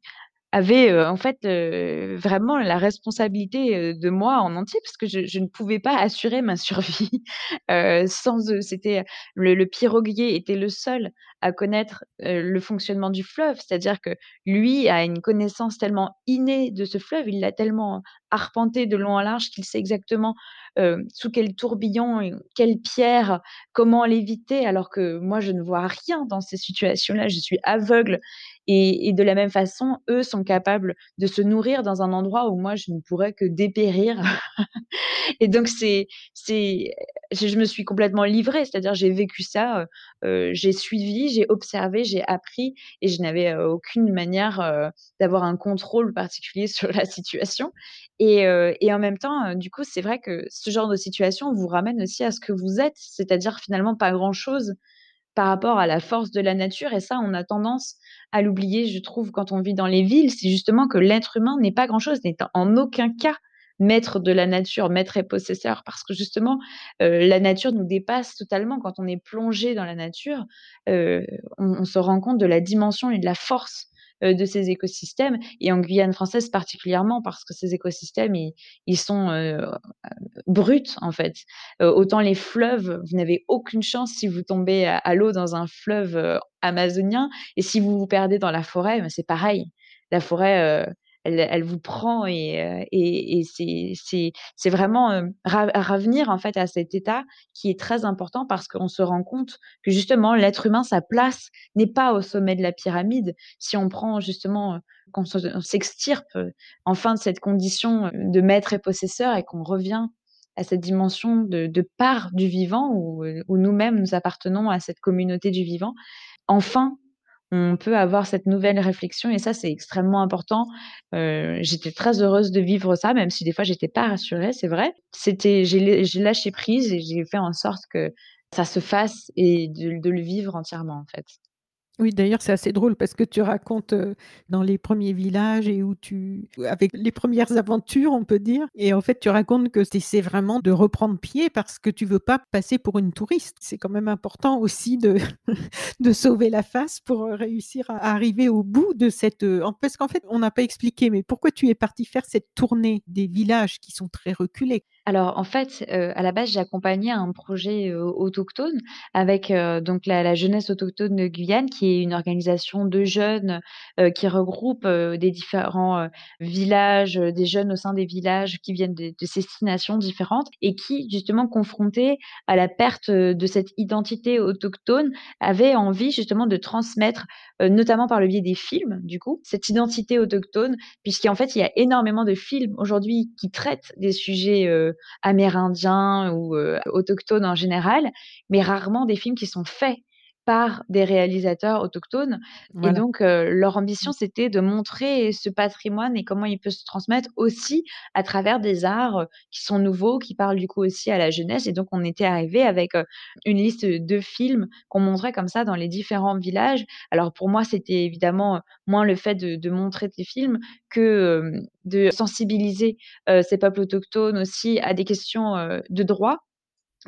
avaient, heu, en fait, heu, vraiment la responsabilité, heu, de moi en entier parce que je ne pouvais pas assurer ma [LAUGHS] survie, heu, sans eux. C'était le le piroguier était le seul à connaître, heu, le fonctionnement du fleuve, c'est-à-dire que lui a une connaissance tellement innée de ce fleuve, il l'a tellement arpenté de long en large qu'il sait exactement, heu, sous quel tourbillon quelle pierre, comment l'éviter alors que moi je ne vois rien dans ces situations-là, je suis aveugle et et de la même façon, eux sont capables de se nourrir dans un endroit où moi je ne pourrais que dépérir. [LAUGHS] Et donc c'est je me suis complètement livrée, c'est-à-dire j'ai vécu ça, heu heu, j'ai suivi, j'ai observé, j'ai appris et je n'avais, heu, aucune manière, d'avoir un contrôle particulier [LAUGHS] sur la situation et et en même temps, du coup, c'est vrai que ce genre de situation vous ramène aussi à ce que vous êtes, c'est-à-dire finalement pas grand-chose par rapport à la force de la nature et ça, on a tendance à l'oublier, je trouve, quand on vit dans les villes. C'est justement que l'être humain n'est pas grand-chose, n'est en aucun cas maître de la nature, maître et possesseur parce que justement, heu, la nature nous dépasse totalement. Quand on est plongé dans la nature, heu, on se rend compte de la dimension et de la force, heu, de ces écosystèmes et en Guyane française particulièrement parce que ces écosystèmes, ils sont, bruts, en fait. Autant les fleuves, vous n'avez aucune chance si vous tombez à l'eau dans un fleuve, amazonien et si vous vous perdez dans la forêt, c'est pareil. La forêt, elle elle vous prend et heu et et c'est vraiment, heu, ra ravenir, en fait, à cet état qui est très important parce qu'on se rend compte que justement l'être humain, sa place n'est pas au sommet de la pyramide. Si on prend justement, qu'on se on s'extirpe, heu, enfin de cette condition, heu, de maître et possesseur et qu'on revient à cette dimension de de part du vivant où, où nous-mêmes nous appartenons à cette communauté du vivant. Enfin, on peut avoir cette nouvelle réflexion et ça, c'est extrêmement important. Heu, j'étais très heureuse de vivre ça, même si des fois j'étais pas rassurée, c'est vrai. C'était j'ai lâché prise et j'ai fait en sorte que ça se fasse et de le vivre entièrement, en fait. Oui, d'ailleurs, c'est assez drôle parce que tu racontes, heu, dans les premiers villages et où tu avec les premières aventures, on peut dire et en fait, tu racontes que tu essaies vraiment de reprendre pied parce que tu veux pas passer pour une touriste. C'est quand même important aussi de [LAUGHS] de sauver la face pour, heu, réussir à arriver au bout de cette, en parce qu'en fait, on n'a pas expliqué, mais pourquoi tu es partie faire cette tournée des villages qui sont très reculés? Alors en fait, à la base, j'accompagnais un projet, autochtone avec, donc la jeunesse autochtone de Guyane, qui est une organisation de jeunes, qui regroupe, des différents, villages, des jeunes au sein des villages qui viennent de de destinations différentes et qui justement confrontés à la perte, de cette identité autochtone, avaient envie justement de transmettre, notamment par le biais des films du coup, cette identité autochtone puisqu'en fait, il y a énormément de films aujourd'hui qui traitent des sujets, amérindiens ou heu, autochtones en général, mais rarement des films qui sont faits par des réalisateurs autochtones et donc leur Mmh. ambition, c'était de montrer ce patrimoine et comment il peut se transmettre aussi à travers des arts, qui sont nouveaux, qui parlent du coup aussi à la jeunesse et donc on était arrivé avec, une liste, de films qu'on montrait comme ça dans les différents villages. Alors pour moi, c'était évidemment, moins le fait de de montrer des films que, de sensibiliser ces peuples autochtones aussi à des questions, de droit.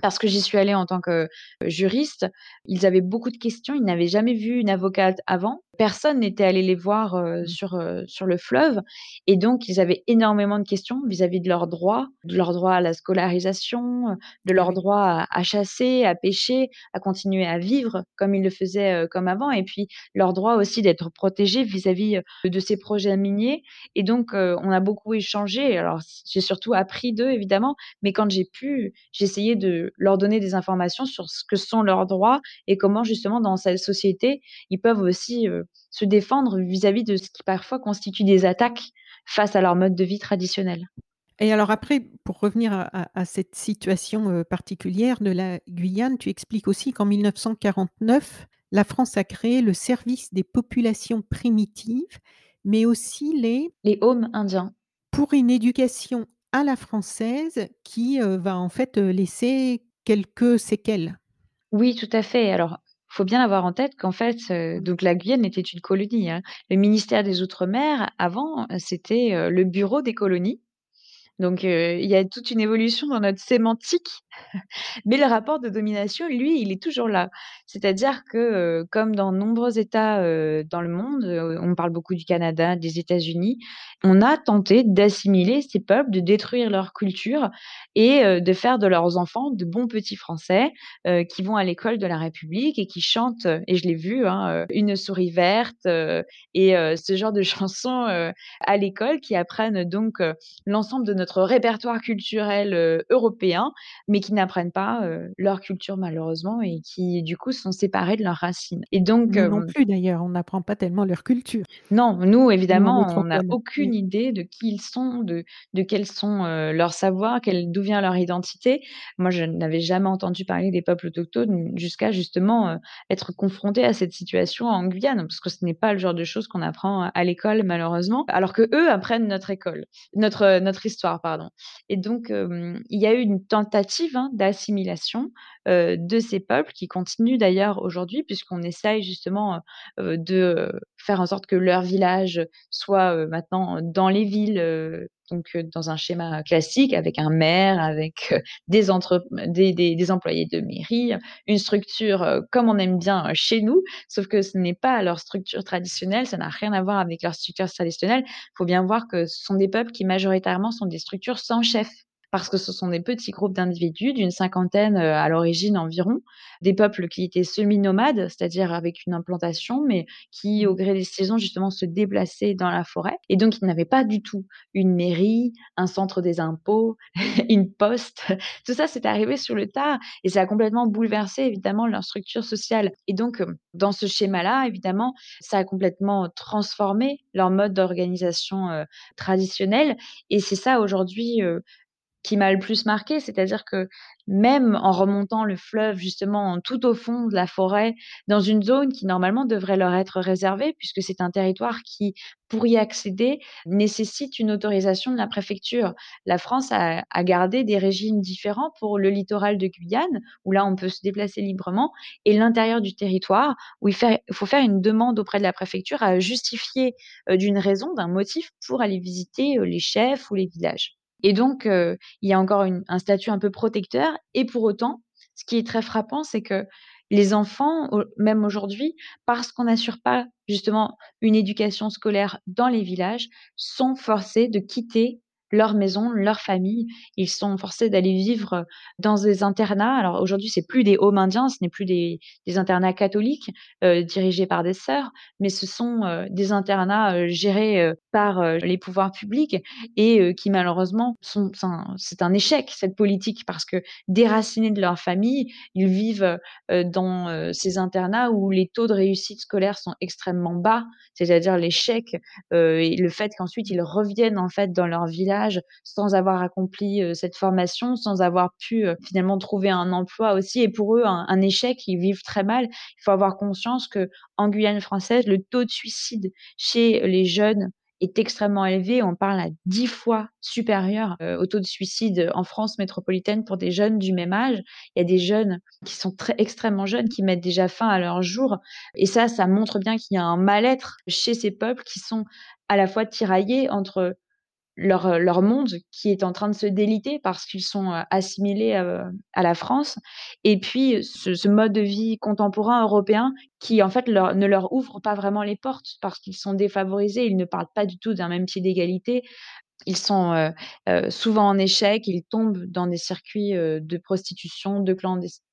Parce que j'y suis allée en tant que, heu, juriste, ils avaient beaucoup de questions, ils n'avaient jamais vu une avocate avant. Personne n'était allé les voir, Mmh. sur, sur le fleuve et donc ils avaient énormément de questions vis-à-vis de leurs droits, de leur droit à la scolarisation, de leur droit à à chasser, à pêcher, à continuer à vivre comme ils le faisaient, comme avant et puis leur droit aussi d'être protégés vis-à-vis, heu, de ces projets miniers et donc on a beaucoup échangé. Alors j'ai surtout appris d'eux évidemment, mais quand j'ai pu, j'ai essayé de leur donner des informations sur ce que sont leurs droits et comment justement dans cette société, ils peuvent aussi, se défendre vis-à-vis de ce qui parfois constitue des attaques face à leur mode de vie traditionnel. Et alors après, pour revenir à à cette situation, heu, particulière de la Guyane, tu expliques aussi qu'en 1949, la France a créé le service des populations primitives, mais aussi les Les Hom indiens. pour une éducation à la française qui, heu, va en fait, heu, laisser quelques séquelles. Oui, tout à fait. Alors, faut bien avoir en tête qu'en fait, donc la Guyane était une colonie, hein. Le ministère des Outre-mer avant, c'était, le bureau des colonies. Donc, il y a toute une évolution dans notre sémantique, [LAUGHS] mais le rapport de domination, lui, il est toujours là. C'est-à-dire que, comme dans nombreux États, dans le monde, on parle beaucoup du Canada, des États-Unis, on a tenté d'assimiler ces peuples, de détruire leur culture et de faire de leurs enfants de bons petits Français, qui vont à l'école de la République et qui chantent, et je l'ai vu, hein, Une souris verte, et ce genre de [LAUGHS] chansons, à l'école qui apprennent donc, l'ensemble de notre répertoire culturel, heu, européen, mais qui n'apprennent pas, heu, leur culture malheureusement et qui du coup sont séparés de leurs racines et donc Nous non hem plus d'ailleurs, on n'apprend pas tellement leur culture. non, nous Nous, en évidemment, on n'a aucune idée de qui ils sont, de de quels sont, leurs savoirs, d'où vient leur identité. Moi, je n'avais jamais entendu parler des peuples autochtones jusqu'à justement, être confrontée à cette situation en Guyane, parce que ce n'est pas le genre de choses qu'on apprend à l'école malheureusement, alors qu'eux apprennent notre école, notre, notre histoire, et donc il y a eu une tentative, hein, d'assimilation, de ces peuples qui continuent d'ailleurs aujourd'hui puisqu'on essaye justement, de, faire en sorte que leur village soit, maintenant dans les villes, donc dans un schéma classique avec un maire, avec, des des employés de mairie, une structure, comme on aime bien, chez nous. Sauf que ce n'est pas leur structure traditionnelle, ça n'a rien à voir avec leur structure traditionnelle. Il faut bien voir que ce sont des peuples qui majoritairement sont des structures sans chef, parce que ce sont des petits groupes d'individus d'une cinquantaine, heu, à l'origine environ. Des peuples qui étaient semi-nomades, c'est-à-dire avec une implantation, mais qui, au Mmh. gré des saisons justement se déplaçaient dans la forêt et donc ils n'avaient pas du tout une mairie, un centre des impôts, [LAUGHS] une poste. [LAUGHS] Tout ça, c'est arrivé sur le tard et ça a complètement bouleversé évidemment leur structure sociale et donc hem, dans ce schéma-là, évidemment, ça a complètement transformé leur mode d'organisation, heu, traditionnel et c'est ça aujourd'hui, heu, qui m'a le plus marquée. C'est-à-dire que même en remontant le fleuve justement tout au fond de la forêt, dans une zone qui normalement devrait leur être réservée puisque c'est un territoire qui, pour y accéder, nécessite une autorisation de la préfecture. La France a gardé des régimes différents pour le littoral de Guyane, où là on peut se déplacer librement et l'intérieur du territoire où il faut faire une demande auprès de la préfecture à justifier, heu, d'une raison, d'un motif pour aller visiter, heu, les chefs ou les villages et donc heu, il y a encore un statut un peu protecteur. Et pour autant, ce qui est très frappant, c'est que les enfants, même aujourd'hui, parce qu'on n'assure pas justement une éducation scolaire dans les villages, sont forcés de quitter leur maison, leur famille. Ils sont forcés d'aller vivre dans des internats. Alors aujourd'hui, c'est plus des Hom indiens, ce n'est plus des internats catholiques, heu, dirigés par des sœurs, mais ce sont, heu, des internats, gérés, par, les pouvoirs publics et qui malheureusement sont c'est un échec cette politique parce que déracinés de leur famille, ils vivent, dans, ces internats où les taux de réussite scolaire sont extrêmement bas, c'est-à-dire l'échec, et le fait qu'ensuite ils reviennent en fait dans leur village sans avoir accompli, cette formation, sans avoir pu, finalement trouver un emploi aussi et pour eux un échec, ils vivent très mal. Il faut avoir conscience qu'en Guyane française, le taux de suicide chez les jeunes est extrêmement élevé. On parle à 10 fois supérieur, au taux de suicide en France métropolitaine pour des jeunes du même âge. Il y a des jeunes qui sont très extrêmement jeunes, qui mettent déjà fin à leurs jours et ça, ça montre bien qu'il y a un mal-être chez ces peuples qui sont à la fois tiraillés entre leur, leur monde qui est en train de se déliter parce qu'ils sont, assimilés, à la France et puis ce mode de vie contemporain européen qui en fait ne leur ouvre pas vraiment les portes parce qu'ils sont défavorisés. Ils ne parlent pas du tout d'un même pied d'égalité. Ils sont, heu heu, souvent en échec, ils tombent dans des circuits, heu, de prostitution, de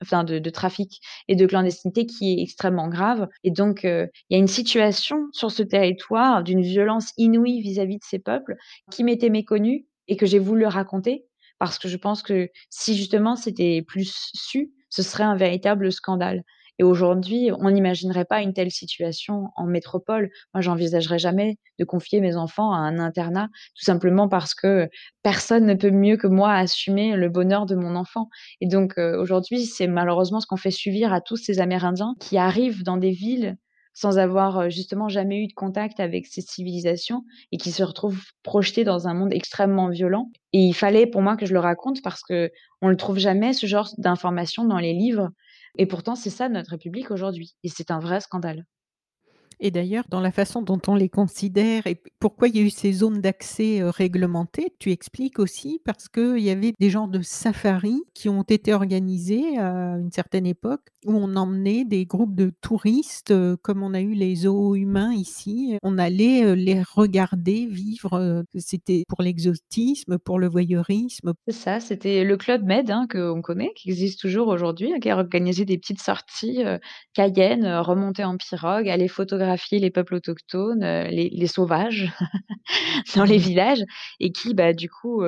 enfin de trafic et de clandestinité qui est extrêmement grave et donc il y a une situation sur ce territoire d'une violence inouïe vis-à-vis de ces peuples qui m'était méconnue et que j'ai voulu raconter parce que je pense que si justement c'était plus su, ce serait un véritable scandale et aujourd'hui, on n'imaginerait pas une telle situation en métropole. Moi, j'envisagerais jamais de confier mes enfants à un internat, tout simplement parce que personne ne peut mieux que moi assumer le bonheur de mon enfant. Et donc heu, aujourd'hui, c'est malheureusement ce qu'on fait subir à tous ces Amérindiens qui arrivent dans des villes sans avoir, heu, justement jamais eu de contact avec ces civilisations et qui se retrouvent projetés dans un monde extrêmement violent. Et il fallait pour moi que je le raconte parce qu'on le trouve jamais ce genre d'informations dans les livres et pourtant c'est ça notre République aujourd'hui et c'est un vrai scandale. Et d'ailleurs, dans la façon dont on les considère et pourquoi il y a eu ces zones d'accès, heu, réglementées, tu expliques aussi parce qu'il y avait des genres de safaris qui ont été organisés à une certaine époque, où on emmenait des groupes de touristes, heu, comme on a eu les zoos humains ici. On allait, heu, les regarder vivre, c'était pour l'exotisme, pour le voyeurisme. Ça, c'était le Club Med, hein, qu'on connaît, qui existe toujours aujourd'hui, qui a organisé des petites sorties, heu, cayennes, heu, remontées en pirogue, aller photographier les peuples autochtones, heu, les les sauvages [LAUGHS] dans les villages et qui, bah, du coup,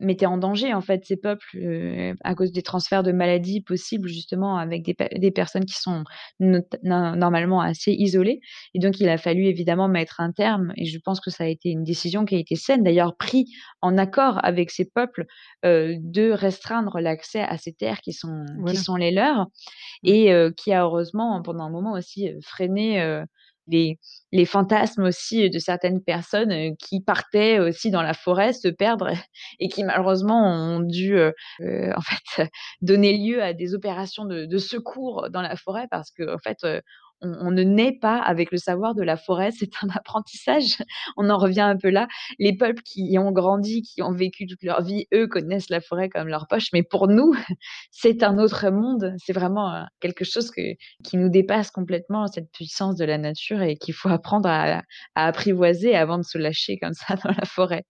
heu, mettaient en danger, en fait, ces peuples, heu, à cause des transferts de maladies possibles justement avec des pe des personnes qui sont no normalement assez isolées. Et donc il a fallu évidemment mettre un terme et je pense que ça a été une décision qui a été saine d'ailleurs, pris en accord avec ces peuples, heu, de restreindre l'accès à ces terres qui sont qui sont les leurs et heu, qui a heureusement pendant un moment aussi, freiné, les fantasmes aussi de certaines personnes, heu, qui partaient aussi dans la forêt se perdre [LAUGHS] et qui malheureusement ont dû, heu, en fait, [LAUGHS] donner lieu à des opérations de de secours dans la forêt parce qu'en fait, heu, on ne naît pas avec le savoir de la forêt, c'est un [LAUGHS] apprentissage. On en revient un peu là. Les peuples qui y ont grandi, qui ont vécu toute leur vie, eux, connaissent la forêt comme leur poche, mais pour nous, [LAUGHS] c'est un autre monde. C'est vraiment, heu, quelque chose qui nous dépasse complètement, cette puissance de la nature et qu'il faut apprendre à apprivoiser avant de se lâcher comme ça [LAUGHS] dans la forêt.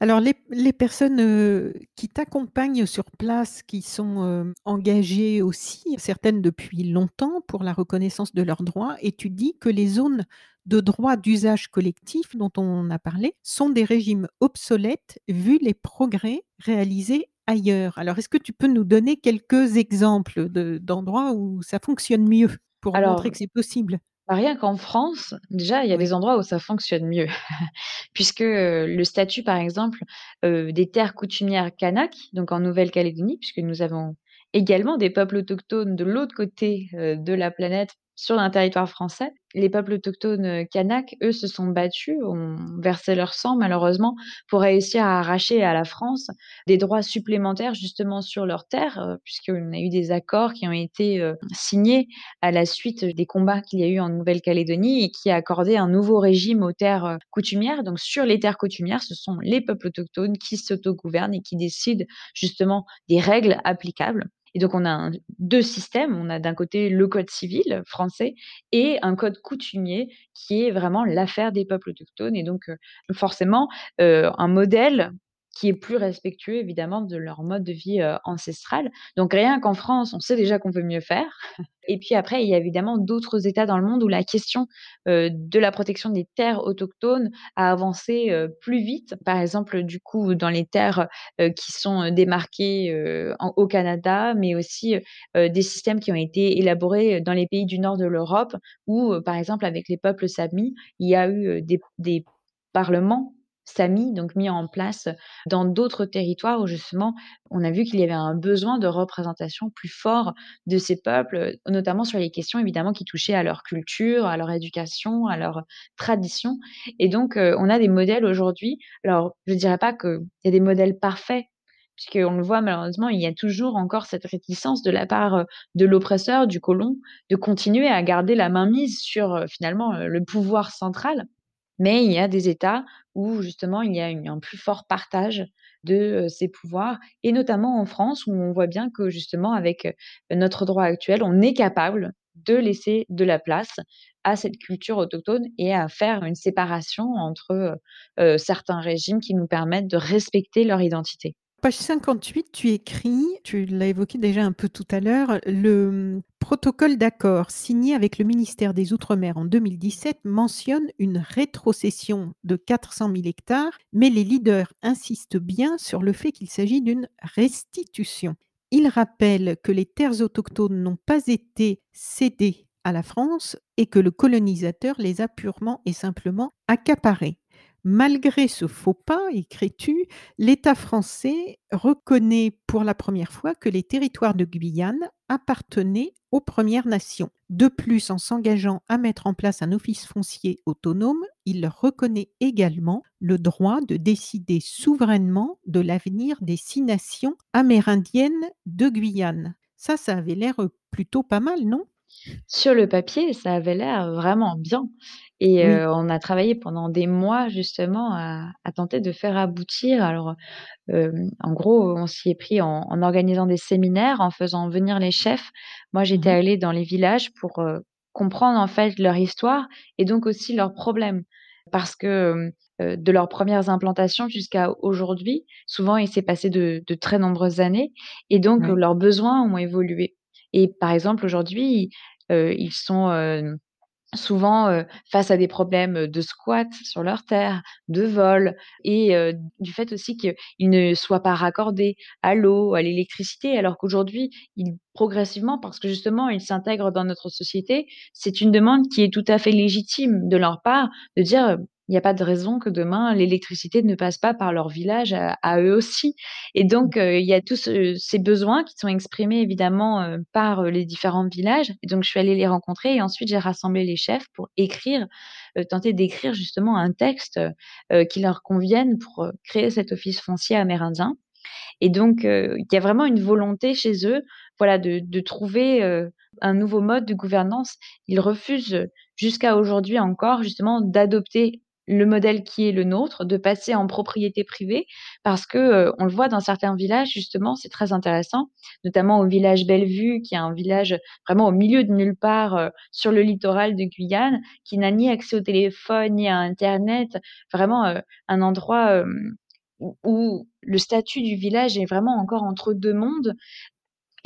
Alors les les personnes, heu, qui t'accompagnent sur place, qui sont, heu, engagées aussi, certaines depuis longtemps pour la reconnaissance de leurs droits et tu dis que les zones de droit d'usage collectif dont on a parlé, sont des régimes obsolètes vu les progrès réalisés ailleurs. Alors est-ce que tu peux nous donner quelques exemples de d'endroits où ça fonctionne mieux pour montrer que c'est possible? Bah, rien qu'en France, déjà, il y a des endroits où ça fonctionne mieux. [LAUGHS] Puisque, heu, le statut, par exemple, heu, des terres coutumières kanaks, donc en Nouvelle-Calédonie, puisque nous avons également des peuples autochtones de l'autre côté, heu, de la planète, sur un territoire français. Les peuples autochtones, heu, kanaks, eux, se sont battus, ont versé leur sang malheureusement pour réussir à arracher à la France des droits supplémentaires justement sur leurs terres, heu, puisqu'on a eu des accords qui ont été, heu, signés à la suite des combats qu'il y a eu en Nouvelle-Calédonie et qui accordaient un nouveau régime aux terres, coutumières. Donc sur les terres coutumières, ce sont les peuples autochtones qui s'autogouvernent et qui décident justement des règles applicables et donc on a 2 systèmes. On a d'un côté le code civil français et un code coutumier qui est vraiment l'affaire des peuples autochtones et donc heu, forcément, heu, un modèle qui est plus respectueux évidemment de leur mode de vie, ancestral. Donc rien qu'en France, on sait déjà qu'on peut mieux faire [LAUGHS] et puis après, il y a évidemment d'autres États dans le monde où la question, de la protection des terres autochtones a avancé, plus vite. Par exemple, du coup, dans les terres, qui sont, démarquées, au Canada, mais aussi, des systèmes qui ont été élaborés, dans les pays du nord de l'Europe où, par exemple, avec les peuples samis, il y a eu, des parlements samis, donc mis en place dans d'autres territoires où justement, on a vu qu'il y avait un besoin de représentation plus fort de ces peuples, notamment sur les questions évidemment qui touchaient à leur culture, à leur éducation, à leurs traditions et donc heu, on a des modèles aujourd'hui. Alors, je dirais pas qu'il y a des modèles parfaits puisqu'on le voit malheureusement, il y a toujours encore cette réticence de la part, heu, de l'oppresseur, du colon, de continuer à garder la mainmise sur, heu, finalement, le pouvoir central. Mais il y a des États où justement il y a un plus fort partage de, ces pouvoirs et notamment en France où on voit bien que justement avec, notre droit actuel, on est capable de laisser de la place à cette culture autochtone et à faire une séparation entre, certains régimes qui nous permettent de respecter leur identité. Page 58, tu écris, tu l'as évoqué déjà un peu tout à l'heure, le, mmh, protocole d'accord signé avec le ministère des Outre-mer en 2017 mentionne une rétrocession de 400 000 hectares, mais les leaders insistent bien sur le fait qu'il s'agit d'une restitution. il rappelle que les terres autochtones n'ont pas été cédées à la France et que le colonisateur les a purement et simplement accaparées. Malgré ce faux pas, écris-tu, l'État français reconnaît pour la première fois que les territoires de Guyane appartenaient aux Premières Nations. De plus, en s'engageant à mettre en place un office foncier autonome, il reconnaît également le droit de décider souverainement de l'avenir des six nations amérindiennes de Guyane. Ça, ça avait l'air plutôt pas mal, non? Sur le papier, ça avait l'air vraiment bien. Et Oui. heu, on a travaillé pendant des mois justement à à tenter de faire aboutir. Alors, hem, en gros, on s'y est pris en en organisant des séminaires, en faisant venir les chefs. Moi, j'étais allée dans les villages pour, heu, comprendre en fait leur histoire et donc aussi leurs problèmes. Parce que, hem, heu, de leurs premières implantations jusqu'à aujourd'hui, souvent il s'est passé de de très nombreuses années et donc, heu, Ouais. leurs besoins ont évolué. Et par exemple aujourd'hui, ils sont, souvent, face à des problèmes, de squat sur leurs terres, de vol et du fait aussi qu'ils ne soient pas raccordés à l'eau, à l'électricité, alors qu'aujourd'hui, progressivement, parce que justement ils s'intègrent dans notre société, c'est une demande qui est tout à fait légitime de leur part de dire, «Il n'y a pas de raison que demain l'électricité ne passe pas par leur village à à eux aussi» et donc heu, il y a tous, ces besoins qui sont exprimés évidemment, par, les différents villages. Et donc je suis allée les rencontrer et ensuite j'ai rassemblé les chefs pour écrire, tenter d'écrire justement un texte, qui leur convienne pour, créer cet office foncier amérindien. Et donc il y a vraiment une volonté chez eux, voilà, de de trouver, un nouveau mode de gouvernance. Ils refusent, jusqu'à aujourd'hui encore, justement, d'adopter le modèle qui est le nôtre, de passer en propriété privée parce que, heu, on le voit dans certains villages, justement, c'est très intéressant, notamment au village Bellevue, qui est un village vraiment au milieu de nulle part, heu, sur le littoral de Guyane, qui n'a ni accès au téléphone, ni à internet. Vraiment, heu, un endroit, où le statut du village est vraiment encore entre 2 mondes,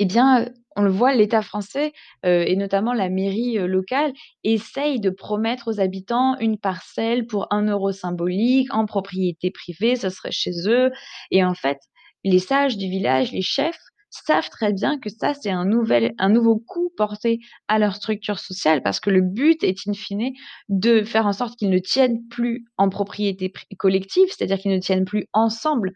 eh bien, on le voit, l'État français, heu, et notamment la mairie, heu, locale, essaye de promettre aux habitants une parcelle pour un euro symbolique, en propriété privée, ce serait chez eux. Et en fait, les sages du village, les chefs, savent très bien que ça, c'est un nouvel un nouveau coup porté à leur structure sociale parce que le but est in fine de faire en sorte qu'ils ne tiennent plus en propriété pri collective, c'est-à-dire qu'ils ne tiennent plus ensemble,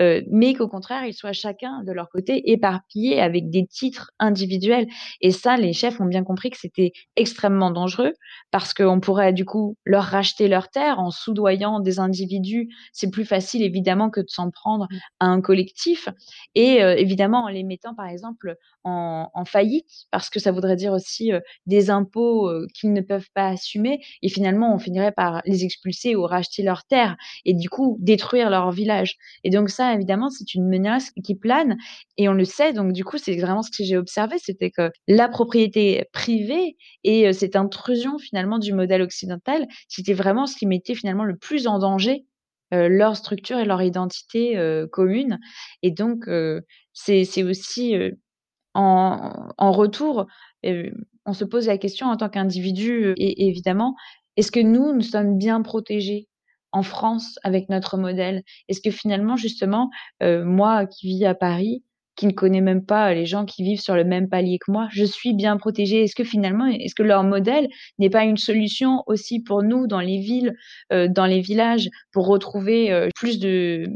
heu, mais qu'au contraire, ils soient chacun de leur côté éparpillés avec des titres individuels et ça, les chefs ont bien compris que c'était extrêmement dangereux parce qu'on pourrait du coup leur racheter leurs terres en soudoyant des individus. C'est plus facile évidemment que de s'en prendre Mmh. à un collectif et heu, évidemment en les mettant par exemple en faillite parce que ça voudrait dire aussi, des impôts, qu'ils ne peuvent pas assumer et finalement on finirait par les expulser ou racheter leurs terres et du coup détruire leur village. Et donc ça évidemment c'est une menace qui plane et on le sait donc du coup c'est vraiment ce que j'ai observé, c'était que la propriété privée et cette intrusion finalement du modèle occidental, c'était vraiment ce qui mettait finalement le plus en danger, heu, leur structure et leur identité, heu, commune et donc heu, c'est c'est aussi, en en retour, on se pose la question en tant qu'individu, évidemment, est-ce que nous, nous sommes bien protégés en France avec notre modèle? Est-ce que finalement justement, moi qui vis à Paris, qui ne connais même pas les gens qui vivent sur le même palier que moi, je suis bien protégée? Est-ce que finalement, est-ce que leur modèle n'est pas une solution aussi pour nous dans les villes, heu, dans les villages pour retrouver, heu, plus de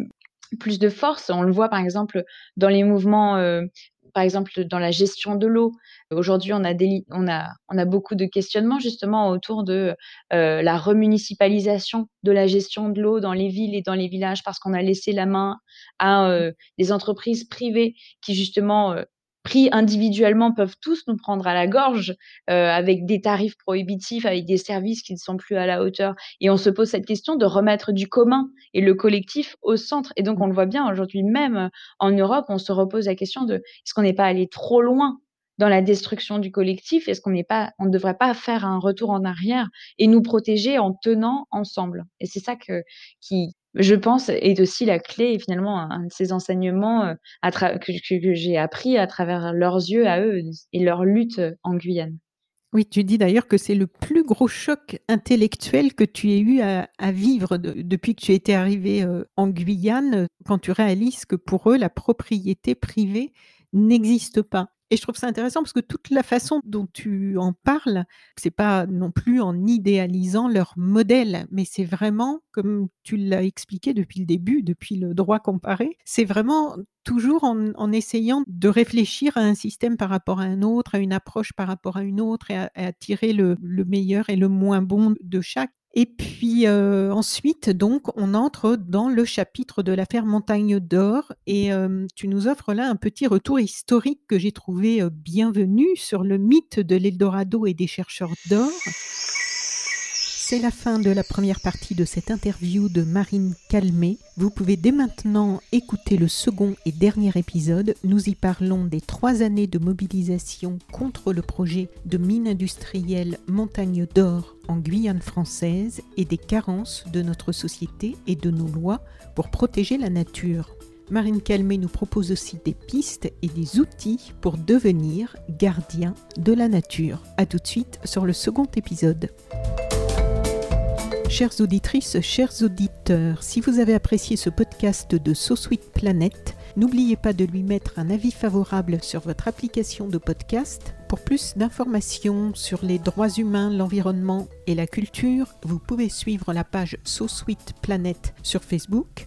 plus de force? On le voit par exemple dans les mouvements, heu, par exemple dans la gestion de l'eau. Aujourd'hui, on a on a beaucoup de questionnements justement autour de, heu, la remunicipalisation de la gestion de l'eau dans les villes et dans les villages parce qu'on a laissé la main à, heu, des entreprises privées qui justement, pris individuellement, peuvent tous nous prendre à la gorge, heu, avec des tarifs prohibitifs, avec des services qui ne sont plus à la hauteur. Et on se pose cette question de remettre du commun et le collectif au centre. Et donc on le voit bien aujourd'hui même, en Europe, on se repose la question de: «Est-ce qu'on n'est pas allé trop loin dans la destruction du collectif? Est-ce qu'on ne devrait pas faire un retour en arrière et nous protéger en tenant ensemble?» et c'est ça qui, je pense, est aussi la clé finalement un de ces enseignements, tra que j'ai appris à travers leurs yeux à eux et leur lutte, en Guyane. Oui, tu dis d'ailleurs que c'est le plus gros choc intellectuel que tu aies eu à vivre de depuis que tu étais arrivé, heu, en Guyane, quand tu réalises que pour eux, la propriété privée n'existe pas. Et je trouve ça intéressant parce que toute la façon dont tu en parles, c'est pas non plus en idéalisant leur modèle, mais c'est vraiment, comme tu l'as expliqué depuis le début, depuis le droit comparé, c'est vraiment toujours en, essayant de réfléchir à un système par rapport à un autre, à une approche par rapport à une autre, et à, tirer le meilleur et le moins bon de chaque. Et puis euh, ensuite, donc, on entre dans le chapitre de l'affaire Montagne d'Or et euh, tu nous offres là un petit retour historique que j'ai trouvé euh, bienvenu sur le mythe de l'Eldorado et des chercheurs d'or. C'est la fin de la première partie de cette interview de Marine Calmé. Vous pouvez dès maintenant écouter le second et dernier épisode. Nous y parlons des trois années de mobilisation contre le projet de mine industrielle Montagne d'Or en Guyane française et des carences de notre société et de nos lois pour protéger la nature. Marine Calmé nous propose aussi des pistes et des outils pour devenir gardien de la nature. A tout de suite sur le second épisode. Chères auditrices, chers auditeurs, si vous avez apprécié ce podcast de So Planet, n'oubliez pas de lui mettre un avis favorable sur votre application de podcast. Pour plus d'informations sur les droits humains, l'environnement et la culture, vous pouvez suivre la page So Planet sur Facebook.